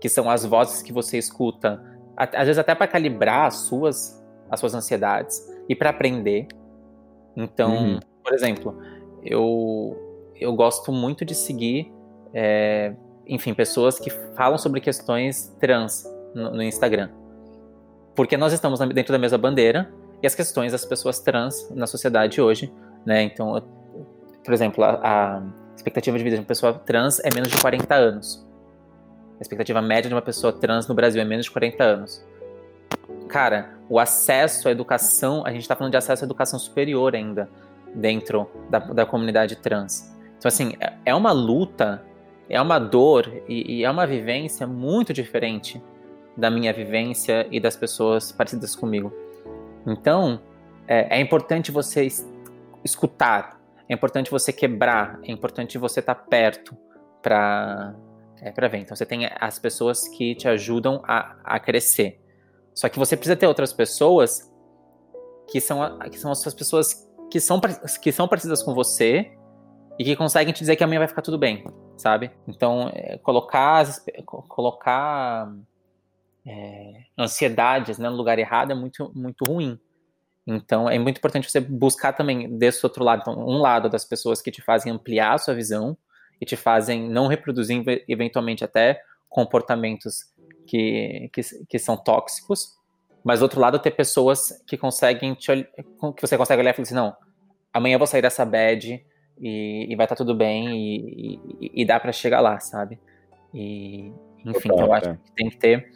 que são as vozes que você escuta, às vezes até para calibrar as suas as suas ansiedades e para aprender. Então, uhum. por exemplo, eu eu gosto muito de seguir, é, enfim, pessoas que falam sobre questões trans no, no Instagram, porque nós estamos dentro da mesma bandeira e as questões das pessoas trans na sociedade hoje, né? Então, por exemplo, a, a expectativa de vida de uma pessoa trans é menos de 40 anos. A expectativa média de uma pessoa trans no Brasil é menos de 40 anos. Cara, o acesso à educação, a gente está falando de acesso à educação superior ainda dentro da, da comunidade trans. Então, assim, é, é uma luta, é uma dor e, e é uma vivência muito diferente da minha vivência e das pessoas parecidas comigo. Então, é, é importante você escutar, é importante você quebrar, é importante você estar tá perto para é, ver. Então, você tem as pessoas que te ajudam a, a crescer. Só que você precisa ter outras pessoas que são, que são as pessoas que são, que são parecidas com você e que conseguem te dizer que amanhã vai ficar tudo bem, sabe? Então, é, colocar, colocar é, ansiedades né, no lugar errado é muito, muito ruim. Então, é muito importante você buscar também desse outro lado. Então, um lado das pessoas que te fazem ampliar a sua visão e te fazem não reproduzir, eventualmente, até comportamentos que, que, que são tóxicos. Mas, do outro lado, ter pessoas que conseguem te, que você consegue olhar e falar assim, não, amanhã eu vou sair dessa bad e, e vai estar tá tudo bem e, e, e dá para chegar lá, sabe? E, enfim, então eu acho é. que tem que ter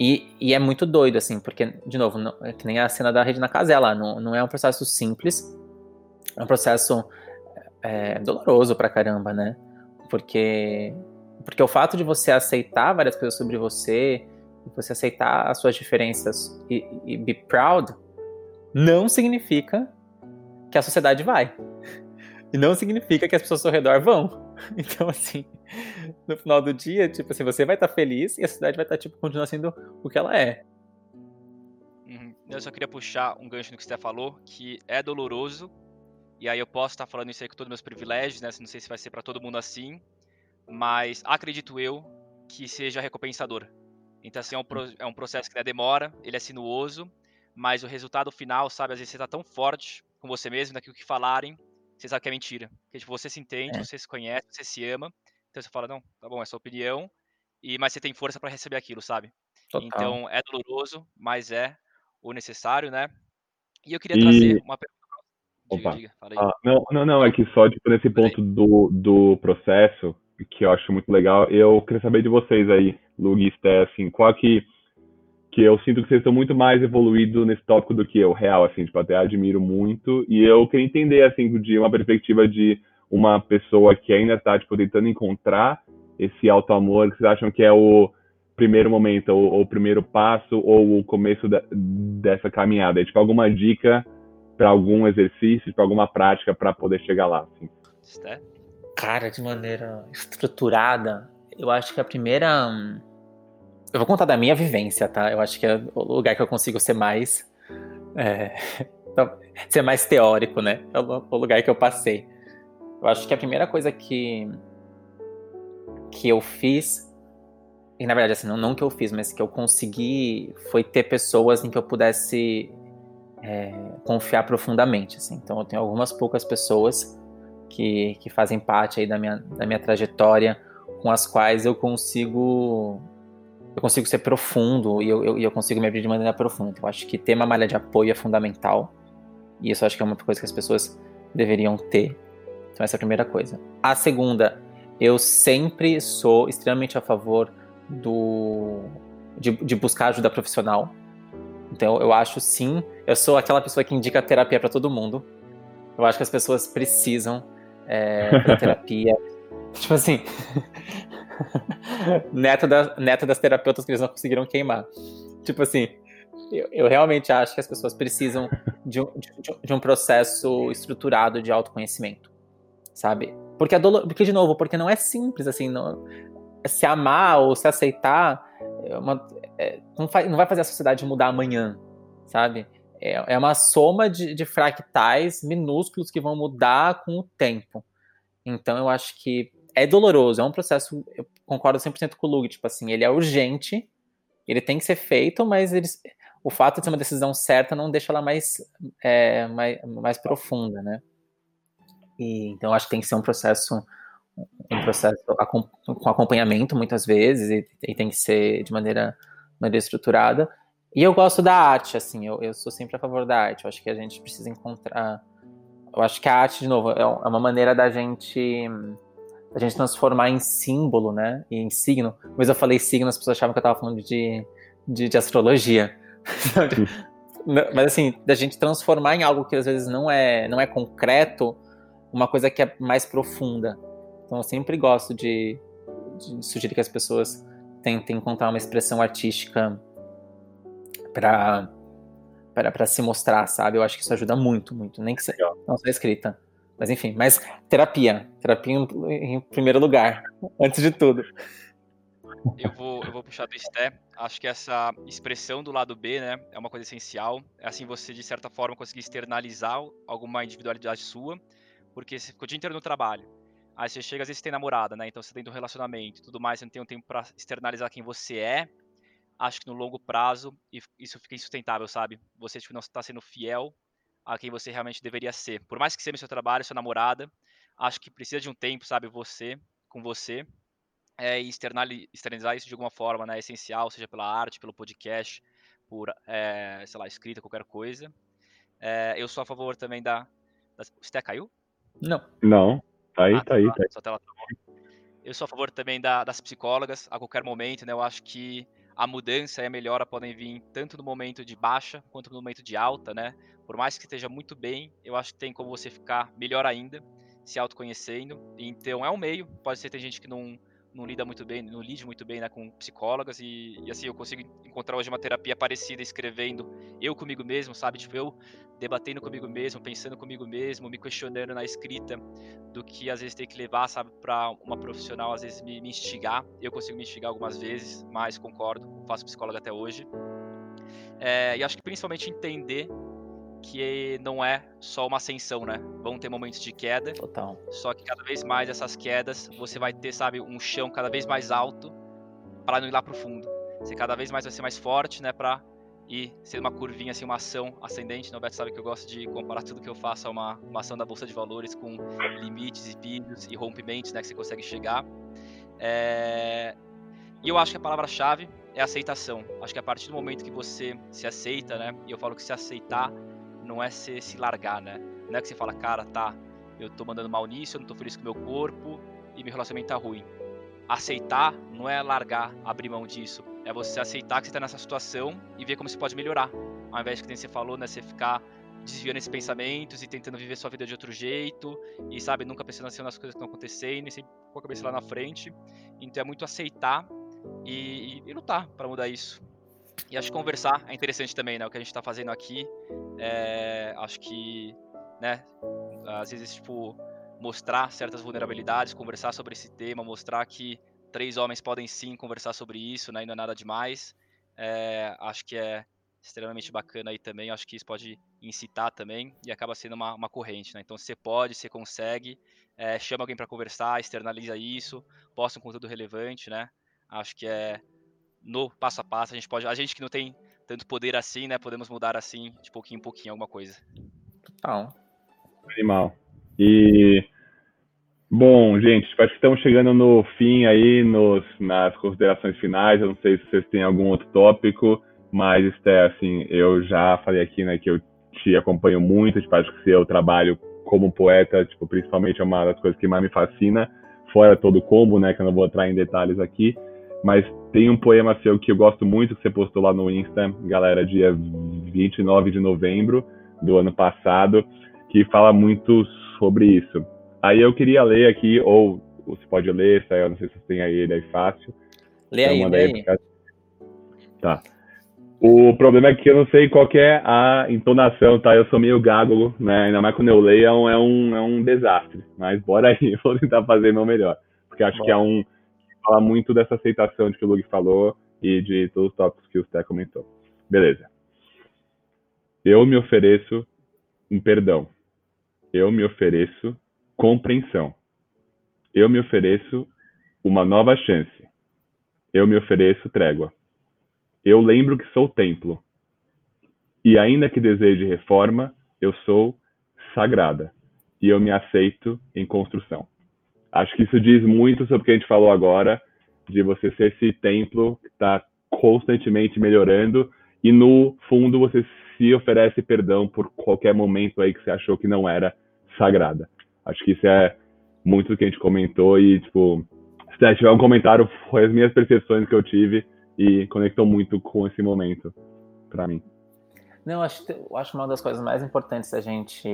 e, e, é muito doido, assim, porque, de novo, não, é que nem a cena da rede na casela, não, não é um processo simples, é um processo é, doloroso pra caramba, né? Porque, porque o fato de você aceitar várias coisas sobre você, você aceitar as suas diferenças e, e be proud, não significa que a sociedade vai. E não significa que as pessoas ao redor vão. Então, assim, no final do dia, tipo assim, você vai estar tá feliz e a cidade vai estar, tá, tipo, continuar sendo o que ela é. Uhum. Eu só queria puxar um gancho no que você falou, que é doloroso, e aí eu posso estar falando isso aí com todos os meus privilégios, né? Não sei se vai ser para todo mundo assim, mas acredito eu que seja recompensador. Então, assim, é um, pro, é um processo que né, demora, ele é sinuoso, mas o resultado final, sabe, às vezes você tá tão forte com você mesmo, naquilo que falarem, você sabe que é mentira. Porque tipo, você se entende, é. você se conhece, você se ama. Então você fala, não, tá bom, é sua opinião. E, mas você tem força para receber aquilo, sabe? Total. Então é doloroso, mas é o necessário, né? E eu queria e... trazer uma pergunta. Diga, Opa. Diga, ah, não, não, não, é que só tipo, nesse ponto do, do processo, que eu acho muito legal, eu queria saber de vocês aí, Lug e Sté, assim, qual que que eu sinto que vocês estão muito mais evoluídos nesse tópico do que eu, real, assim, tipo, até admiro muito. E eu queria entender, assim, de uma perspectiva de uma pessoa que ainda está, tipo, tentando encontrar esse auto-amor, que vocês acham que é o primeiro momento, ou, ou o primeiro passo, ou o começo da, dessa caminhada? É, tipo, alguma dica para algum exercício, para alguma prática para poder chegar lá, assim? Cara, de maneira estruturada, eu acho que a primeira hum, eu vou contar da minha vivência, tá? Eu acho que é o lugar que eu consigo ser mais. É, ser mais teórico, né? É o lugar que eu passei. Eu acho que a primeira coisa que. que eu fiz. E na verdade, assim, não, não que eu fiz, mas que eu consegui foi ter pessoas em que eu pudesse é, confiar profundamente. Assim. Então, eu tenho algumas poucas pessoas que, que fazem parte aí da minha, da minha trajetória, com as quais eu consigo eu consigo ser profundo e eu, eu, eu, consigo me abrir de maneira profunda. Então, eu acho que ter uma malha de apoio é fundamental. E isso eu acho que é uma coisa que as pessoas deveriam ter. Então, essa é a primeira coisa. A segunda, eu sempre sou extremamente a favor do de, de buscar ajuda profissional. Então, eu acho sim, eu sou aquela pessoa que indica terapia para todo mundo. Eu acho que as pessoas precisam é, terapia. tipo assim, neto, da, das terapeutas que eles não conseguiram queimar. Tipo assim, eu, eu realmente acho que as pessoas precisam de um, de, de um processo estruturado de autoconhecimento, sabe? Porque, é dolor, porque, de novo, porque não é simples, assim, não, se amar ou se aceitar é uma, é, não, faz, não vai fazer a sociedade mudar amanhã, sabe? é, é uma soma de, de fractais minúsculos que vão mudar com o tempo. Então eu acho que é doloroso, é um processo, eu concordo 100% com o Lug, tipo assim, ele é urgente, ele tem que ser feito, mas eles, o fato de ser uma decisão certa não deixa ela mais, é, mais, mais profunda, né? E, então acho que tem que ser um processo um processo com acompanhamento muitas vezes e, e tem que ser de maneira, maneira estruturada. E eu gosto da arte, assim, eu, eu sou sempre a favor da arte. Eu acho que a gente precisa encontrar. Eu acho que a arte, de novo, é, é uma maneira da gente a gente transformar em símbolo, né? E em signo. Mas eu falei signo, as pessoas achavam que eu estava falando de, de, de astrologia. Mas assim, da gente transformar em algo que às vezes não é, não é concreto, uma coisa que é mais profunda. Então eu sempre gosto de, de sugerir que as pessoas tentem encontrar uma expressão artística para para se mostrar, sabe? Eu acho que isso ajuda muito, muito. Nem que seja não só escrita. Mas enfim, mas terapia. Terapia em, primeiro lugar, antes de tudo. Eu vou, eu vou puxar do Sté. Acho que essa expressão do lado B, né, é uma coisa essencial. É assim você, de certa forma, conseguir externalizar alguma individualidade sua, porque você ficou o dia inteiro no trabalho. Aí você chega, às vezes você tem namorada, né, então você tem um relacionamento tudo mais, você não tem um tempo para externalizar quem você é. Acho que no longo prazo isso fica insustentável, sabe? Você tipo, não está sendo fiel a quem você realmente deveria ser. Por mais que seja seu trabalho, sua namorada, acho que precisa de um tempo, sabe, você, com você, é, e externalizar isso de alguma forma, né, é essencial, seja pela arte, pelo podcast, por, é, sei lá, escrita, qualquer coisa. É, eu sou a favor também da... da... Você caiu? Não. Não, tá aí, ah, tá, tá, aí, tá aí. Sua tela tá eu sou a favor também da, das psicólogas, a qualquer momento, né, eu acho que a mudança e a melhora podem vir tanto no momento de baixa quanto no momento de alta, né? Por mais que esteja muito bem, eu acho que tem como você ficar melhor ainda, se autoconhecendo. Então é um meio, pode ser tem gente que não não lida muito bem, não lide muito bem né, com psicólogas e, e, assim eu consigo encontrar hoje uma terapia parecida escrevendo eu comigo mesmo, sabe? Tipo, eu debatendo comigo mesmo, pensando comigo mesmo, me questionando na escrita do que às vezes tem que levar, sabe, para uma profissional às vezes me, me, instigar. Eu consigo me instigar algumas vezes, mas concordo, faço psicóloga até hoje. É, e acho que principalmente entender que não é só uma ascensão, né? Vão ter momentos de queda. Total. Só que cada vez mais essas quedas, você vai ter, sabe, um chão cada vez mais alto para não ir lá pro fundo. Você cada vez mais vai ser mais forte, né, para ir ser uma curvinha assim, uma ação ascendente. O Beto sabe que eu gosto de comparar tudo que eu faço a uma, uma ação da bolsa de valores com limites e picos e rompimentos, né, que você consegue chegar. É... E eu acho que a palavra-chave é aceitação. Acho que a partir do momento que você se aceita, né, e eu falo que se aceitar não é se, se largar, né? Não é que você fala, cara, tá, eu tô mandando mal nisso, eu não tô feliz com o meu corpo e meu relacionamento tá ruim. Aceitar não é largar, abrir mão disso. É você aceitar que você tá nessa situação e ver como você pode melhorar. Ao invés de que você falou, né, você ficar desviando esses pensamentos e tentando viver sua vida de outro jeito e, sabe, nunca pensando assim nas coisas que estão acontecendo e sempre com a cabeça lá na frente. Então é muito aceitar e, e, e lutar para mudar isso. E acho que conversar é interessante também, né? O que a gente está fazendo aqui. É, acho que, né? Às vezes, tipo, mostrar certas vulnerabilidades, conversar sobre esse tema, mostrar que três homens podem sim conversar sobre isso, né? E não é nada demais. É, acho que é extremamente bacana aí também. Acho que isso pode incitar também e acaba sendo uma, uma corrente, né? Então, você pode, você consegue, é, chama alguém para conversar, externaliza isso, posta um conteúdo relevante, né? Acho que é no passo a passo. A gente pode, a gente que não tem tanto poder assim, né? Podemos mudar assim, de pouquinho em pouquinho, alguma coisa. Total. Animal. E bom, gente, acho que estamos chegando no fim aí, nos, nas considerações finais. Eu não sei se vocês têm algum outro tópico, mas Esté, assim, eu já falei aqui, né, que eu te acompanho muito, tipo, acho que seu trabalho como poeta, tipo, principalmente é uma das coisas que mais me fascina, fora todo o combo, né, que eu não vou entrar em detalhes aqui, mas tem um poema seu que eu gosto muito, que você postou lá no Insta, galera, dia 29 de novembro do ano passado, que fala muito sobre isso. Aí eu queria ler aqui, ou você pode ler, eu não sei se você tem aí ele aí fácil. Lê aí, lê aí. Tá. O problema é que eu não sei qual é a entonação, tá? Eu sou meio gago, né? Ainda mais quando eu leio é um, é um, é um desastre. Mas bora aí, vou tentar fazer meu melhor. Porque acho Bom. que é um, fala muito dessa aceitação de que o Lug falou e de todos os tópicos que o Sté comentou. Beleza. Eu me ofereço um perdão. Eu me ofereço compreensão. Eu me ofereço uma nova chance. Eu me ofereço trégua. Eu lembro que sou templo. E ainda que deseje reforma, eu sou sagrada. E eu me aceito em construção. Acho que isso diz muito sobre o que a gente falou agora, de você ser esse templo que está constantemente melhorando e no fundo você se oferece perdão por qualquer momento aí que você achou que não era sagrada. Acho que isso é muito do que a gente comentou e, tipo, se tiver um comentário, foi as minhas percepções que eu tive e conectou muito com esse momento para mim. Não, acho, acho uma das coisas mais importantes da gente.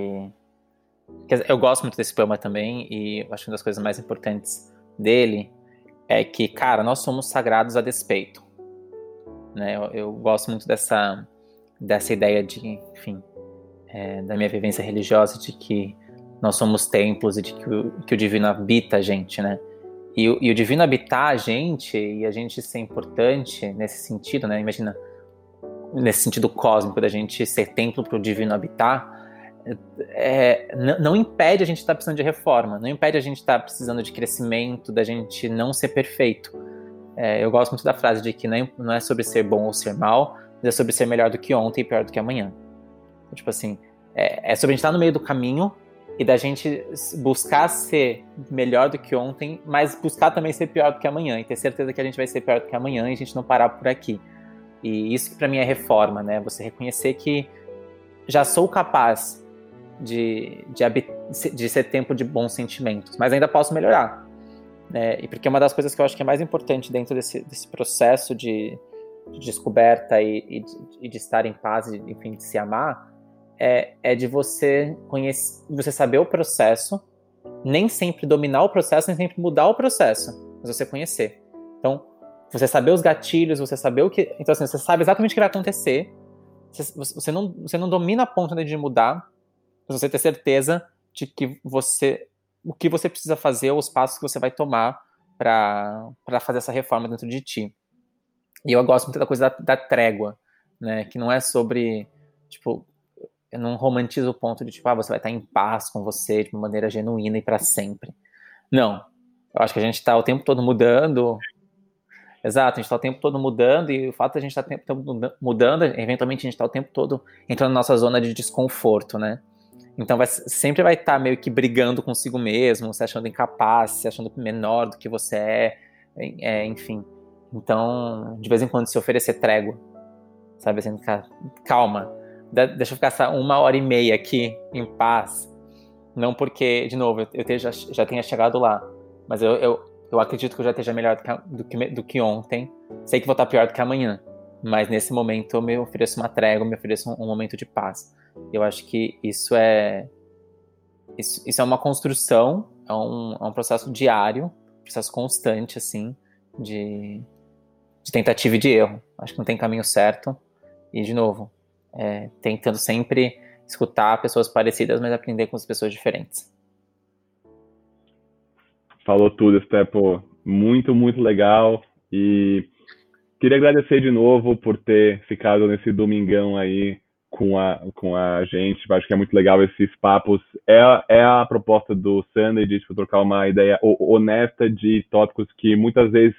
Eu gosto muito desse poema também, e acho que uma das coisas mais importantes dele é que, cara, nós somos sagrados a despeito. Né? Eu, eu gosto muito dessa, dessa ideia de, enfim, é, da minha vivência religiosa, de que nós somos templos e de que o, que o divino habita a gente, né? E, e, o divino habitar a gente e a gente ser importante nesse sentido, né? Imagina, nesse sentido cósmico, da gente ser templo para o divino habitar, é, não, não, impede a gente estar tá precisando de reforma, não impede a gente estar tá precisando de crescimento, da gente não ser perfeito. É, eu gosto muito da frase de que não é sobre ser bom ou ser mal, mas é sobre ser melhor do que ontem e pior do que amanhã. Tipo assim, é, é sobre a gente estar no meio do caminho e da gente buscar ser melhor do que ontem, mas buscar também ser pior do que amanhã e ter certeza que a gente vai ser pior do que amanhã e a gente não parar por aqui. E isso que para mim é reforma, né? Você reconhecer que já sou capaz de, de, de ser tempo de bons sentimentos, mas ainda posso melhorar. Né? E porque uma das coisas que eu acho que é mais importante dentro desse, desse processo de, de descoberta e, e, de, de, estar em paz, e, enfim, de se amar, é, é de você conhecer, você saber o processo, nem sempre dominar o processo, nem sempre mudar o processo, mas você conhecer. Então, você saber os gatilhos, você saber o que. Então, assim, você sabe exatamente o que vai acontecer. Você, você, não, você não domina a ponta de mudar, você ter certeza de que você. O que você precisa fazer, os passos que você vai tomar para fazer essa reforma dentro de ti. E eu gosto muito da coisa da, da trégua, né? Que não é sobre. Tipo, eu não romantizo o ponto de tipo, ah, você vai estar em paz com você de uma maneira genuína e para sempre. Não. Eu acho que a gente está o tempo todo mudando. Exato, a gente está o tempo todo mudando e o fato de a gente estar tá o tempo todo mudando, eventualmente a gente está o tempo todo entrando na nossa zona de desconforto, né? Então vai, sempre vai estar tá meio que brigando consigo mesmo, se achando incapaz, se achando menor do que você é, é enfim. Então, de vez em quando se oferecer trégua, sabe assim, calma, deixa eu ficar essa uma hora e meia aqui em paz. Não porque, de novo, eu já tenha chegado lá, mas eu, eu, eu acredito que eu já esteja melhor do que, do que ontem. Sei que vou estar pior do que amanhã, mas nesse momento eu me ofereço uma trégua, me ofereço um, um momento de paz. Eu acho que isso é isso, isso é uma construção, é um, é um processo diário, processo constante, assim, de, de tentativa e de erro. Acho que não tem caminho certo. E, de novo, é, tentando sempre escutar pessoas parecidas, mas aprender com as pessoas diferentes. Falou tudo, Stepo. Muito, muito legal. E queria agradecer de novo por ter ficado nesse domingão aí com a, com a gente. Acho que é muito legal esses papos. É, é a proposta do Sunday de tipo, trocar uma ideia honesta de tópicos que muitas vezes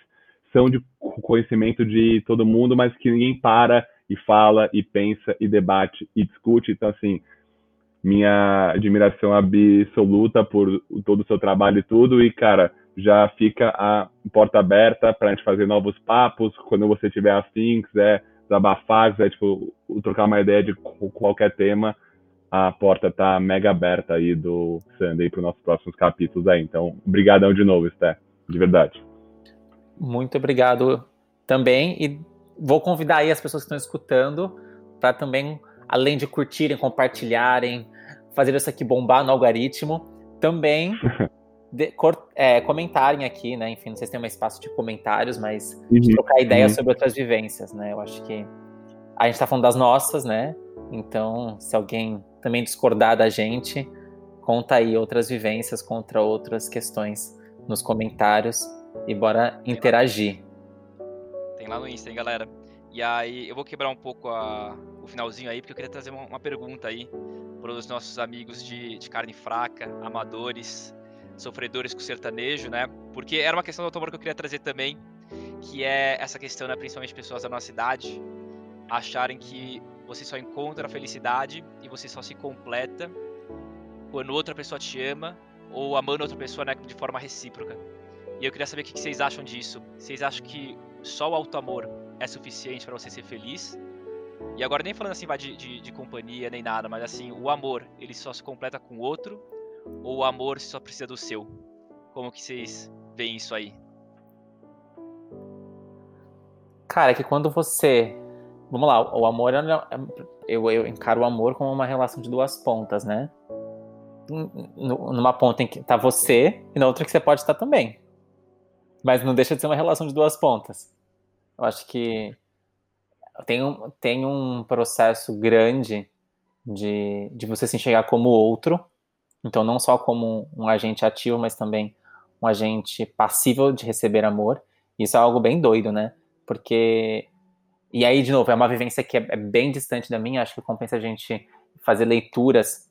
são de conhecimento de todo mundo, mas que ninguém para e fala e pensa e debate e discute. Então, assim, minha admiração absoluta por todo o seu trabalho e tudo. E, cara, já fica a porta aberta para a gente fazer novos papos. Quando você tiver afim, quiser desabafar, quiser tipo, trocar uma ideia de qualquer tema, a porta tá mega aberta aí do Sunday para os nossos próximos capítulos aí. Então, obrigadão de novo, Sté, de verdade. Muito obrigado também e vou convidar aí as pessoas que estão escutando para também, além de curtirem, compartilharem, fazer isso aqui bombar no algoritmo, também de, cor, é, comentarem aqui, né? Enfim, não sei se tem um espaço de comentários, mas uhum. de trocar ideias uhum. sobre outras vivências, né? Eu acho que a gente está falando das nossas, né? Então, se alguém também discordar da gente, conta aí outras vivências contra outras questões nos comentários e bora interagir. Tem lá no Insta, hein, galera? E aí eu vou quebrar um pouco a, o finalzinho aí, porque eu queria trazer uma, uma pergunta aí para os nossos amigos de, de, carne fraca, amadores, sofredores com sertanejo, né? Porque era uma questão do automóvel que eu queria trazer também, que é essa questão, né, principalmente pessoas da nossa idade, acharem que você só encontra a felicidade e você só se completa quando outra pessoa te ama ou amando outra pessoa né, de forma recíproca. E eu queria saber o que vocês acham disso. Vocês acham que só o alto amor é suficiente para você ser feliz? E agora nem falando assim vai de, de, de, companhia nem nada, mas assim, o amor, ele só se completa com o outro ou o amor só precisa do seu? Como que vocês veem isso aí? Cara, é que quando você. Vamos lá, o amor é, eu, eu encaro o amor como uma relação de duas pontas, né? Numa ponta em que tá você e na outra que você pode estar também. Mas não deixa de ser uma relação de duas pontas. Eu acho que tem um, tem um processo grande de, de você se enxergar como outro. Então, não só como um agente ativo, mas também um agente passível de receber amor. Isso é algo bem doido, né? Porque. E aí, de novo, é uma vivência que é, é bem distante da minha. Acho que compensa a gente fazer leituras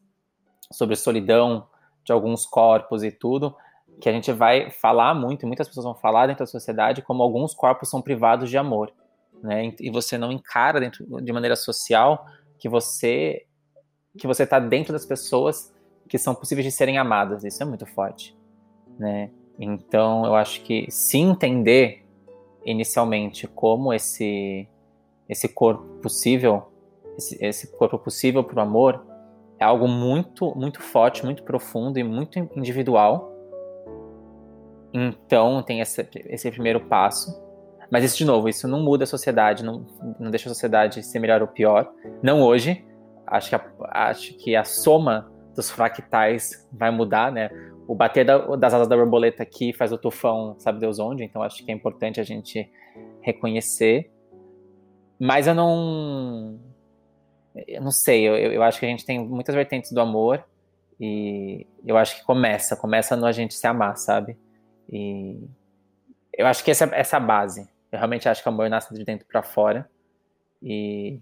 sobre solidão de alguns corpos e tudo, que a gente vai falar muito, muitas pessoas vão falar dentro da sociedade, como alguns corpos são privados de amor, né? E você não encara dentro, de maneira social que você que você está dentro das pessoas que são possíveis de serem amadas. Isso é muito forte, né? Então, eu acho que se entender inicialmente como esse esse corpo possível, esse, esse corpo possível para o amor, é algo muito muito forte, muito profundo e muito individual então tem esse, esse primeiro passo. Mas isso, de novo, isso não muda a sociedade, não, não deixa a sociedade ser melhor ou pior. Não hoje. Acho que a, acho que a soma dos fractais vai mudar, né? O bater da, das asas da borboleta aqui faz o tufão, sabe Deus onde? Então acho que é importante a gente reconhecer. Mas eu não. Eu não sei, eu, eu acho que a gente tem muitas vertentes do amor e eu acho que começa, começa no a gente se amar, sabe? E eu acho que essa, essa base. Eu realmente acho que o amor nasce de dentro para fora. E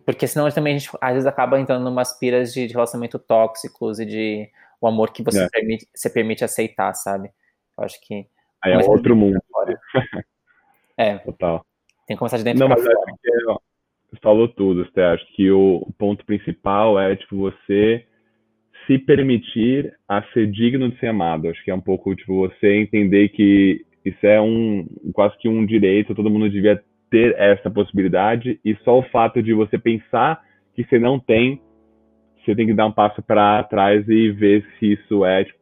porque senão também a gente às vezes acaba entrando em umas piras de, de relacionamento tóxicos e de o amor que você, é. permite, você permite aceitar, sabe? Eu acho que. Aí é outro mundo. É. Total. Tem que começar de dentro Não, mas fora. Acho que, ó, falou tudo, você acha que o ponto principal é tipo você se permitir a ser digno de ser amado. Acho que é um pouco tipo você entender que isso é um quase que um direito, todo mundo devia ter essa possibilidade e só o fato de você pensar que você não tem, você tem que dar um passo para trás e ver se isso é tipo,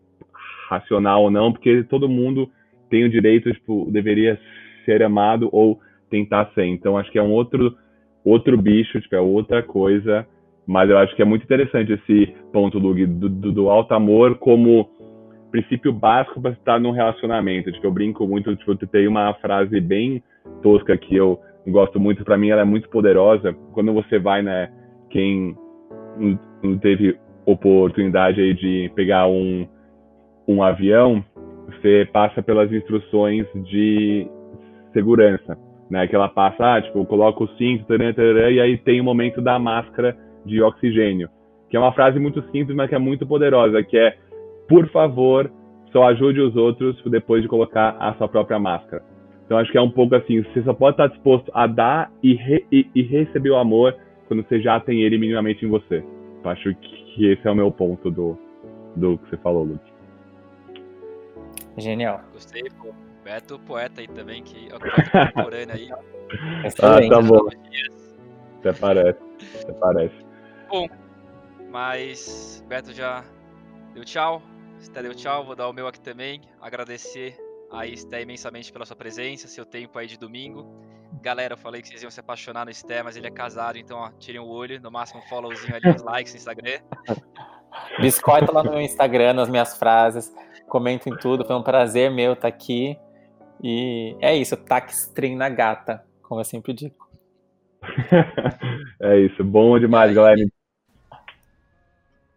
racional ou não, porque todo mundo tem o direito, tipo, deveria ser amado ou tentar ser. Então acho que é um outro outro bicho, tipo, é outra coisa mas eu acho que é muito interessante esse ponto, do, do, do alto amor como princípio básico para estar num relacionamento. Tipo, eu brinco muito, tipo, eu tenho uma frase bem tosca que eu gosto muito, para mim ela é muito poderosa. Quando você vai, né, quem não teve oportunidade aí de pegar um, um avião, você passa pelas instruções de segurança, né? Que ela passa, ah, tipo, coloca o cinto, taran, taran, e aí tem o momento da máscara de oxigênio, que é uma frase muito simples, mas que é muito poderosa, que é, por favor, só ajude os outros depois de colocar a sua própria máscara. Então acho que é um pouco assim, você só pode estar disposto a dar e, re, e, e receber o amor quando você já tem ele minimamente em você. Eu acho que esse é o meu ponto do, do que você falou, Luke. Genial. Gostei, pô. Beto, poeta aí também, que é o contemporâneo aí. ah, tá bom. Até parece. Até parece. Bom, mas Beto já deu tchau. Esté deu tchau, vou dar o meu aqui também. Agradecer a Esté imensamente pela sua presença, seu tempo aí de domingo. Galera, eu falei que vocês iam se apaixonar no Esté, mas ele é casado, então ó, tirem o olho, no máximo um followzinho ali, uns likes no Instagram. Biscoita lá no meu Instagram, nas minhas frases, comento em tudo, foi um prazer meu estar aqui. E é isso, tax stream na gata, como eu sempre digo. é isso, bom demais, galera.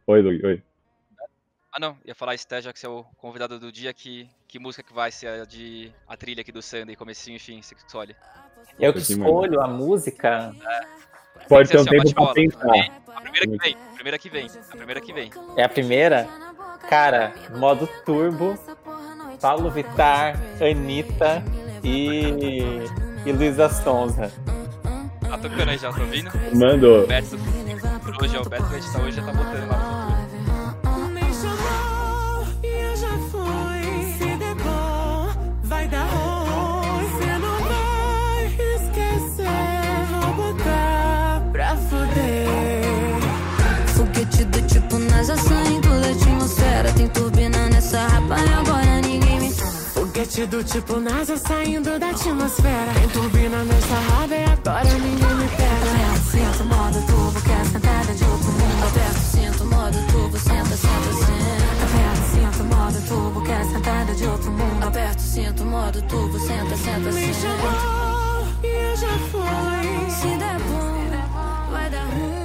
Oi, Luiz, oi. Ah, não, ia falar, Esté, já que você é o convidado do dia, que, que música que vai ser a, de, a trilha aqui do Sunday, comecinho e fim, você escolhe? Eu que escolho a música. É. Pode ter um tempo pra pensar. A primeira que vem, a primeira que vem, a primeira que vem. É a primeira? Cara, modo turbo, Paulo Vittar, Anitta e, e Luísa Sonza. Tá tocando aí já, tá ouvindo? Mandou. O Beto, hoje, o Beto que a gente tá hoje já tá botando lá sarrapa e agora ninguém me Foguete do tipo NASA saindo da atmosfera. Tem turbina nessa raba e agora ninguém me pega. Sinto modo tubo que é sentada de outro mundo Aperto, sinto modo tubo senta, senta, senta. Aperto, sinto modo tubo que é sentada de outro mundo. Aperto, sinto modo tubo senta, senta, senta. Me chamou e eu já fui. Se der bom, vai dar ruim.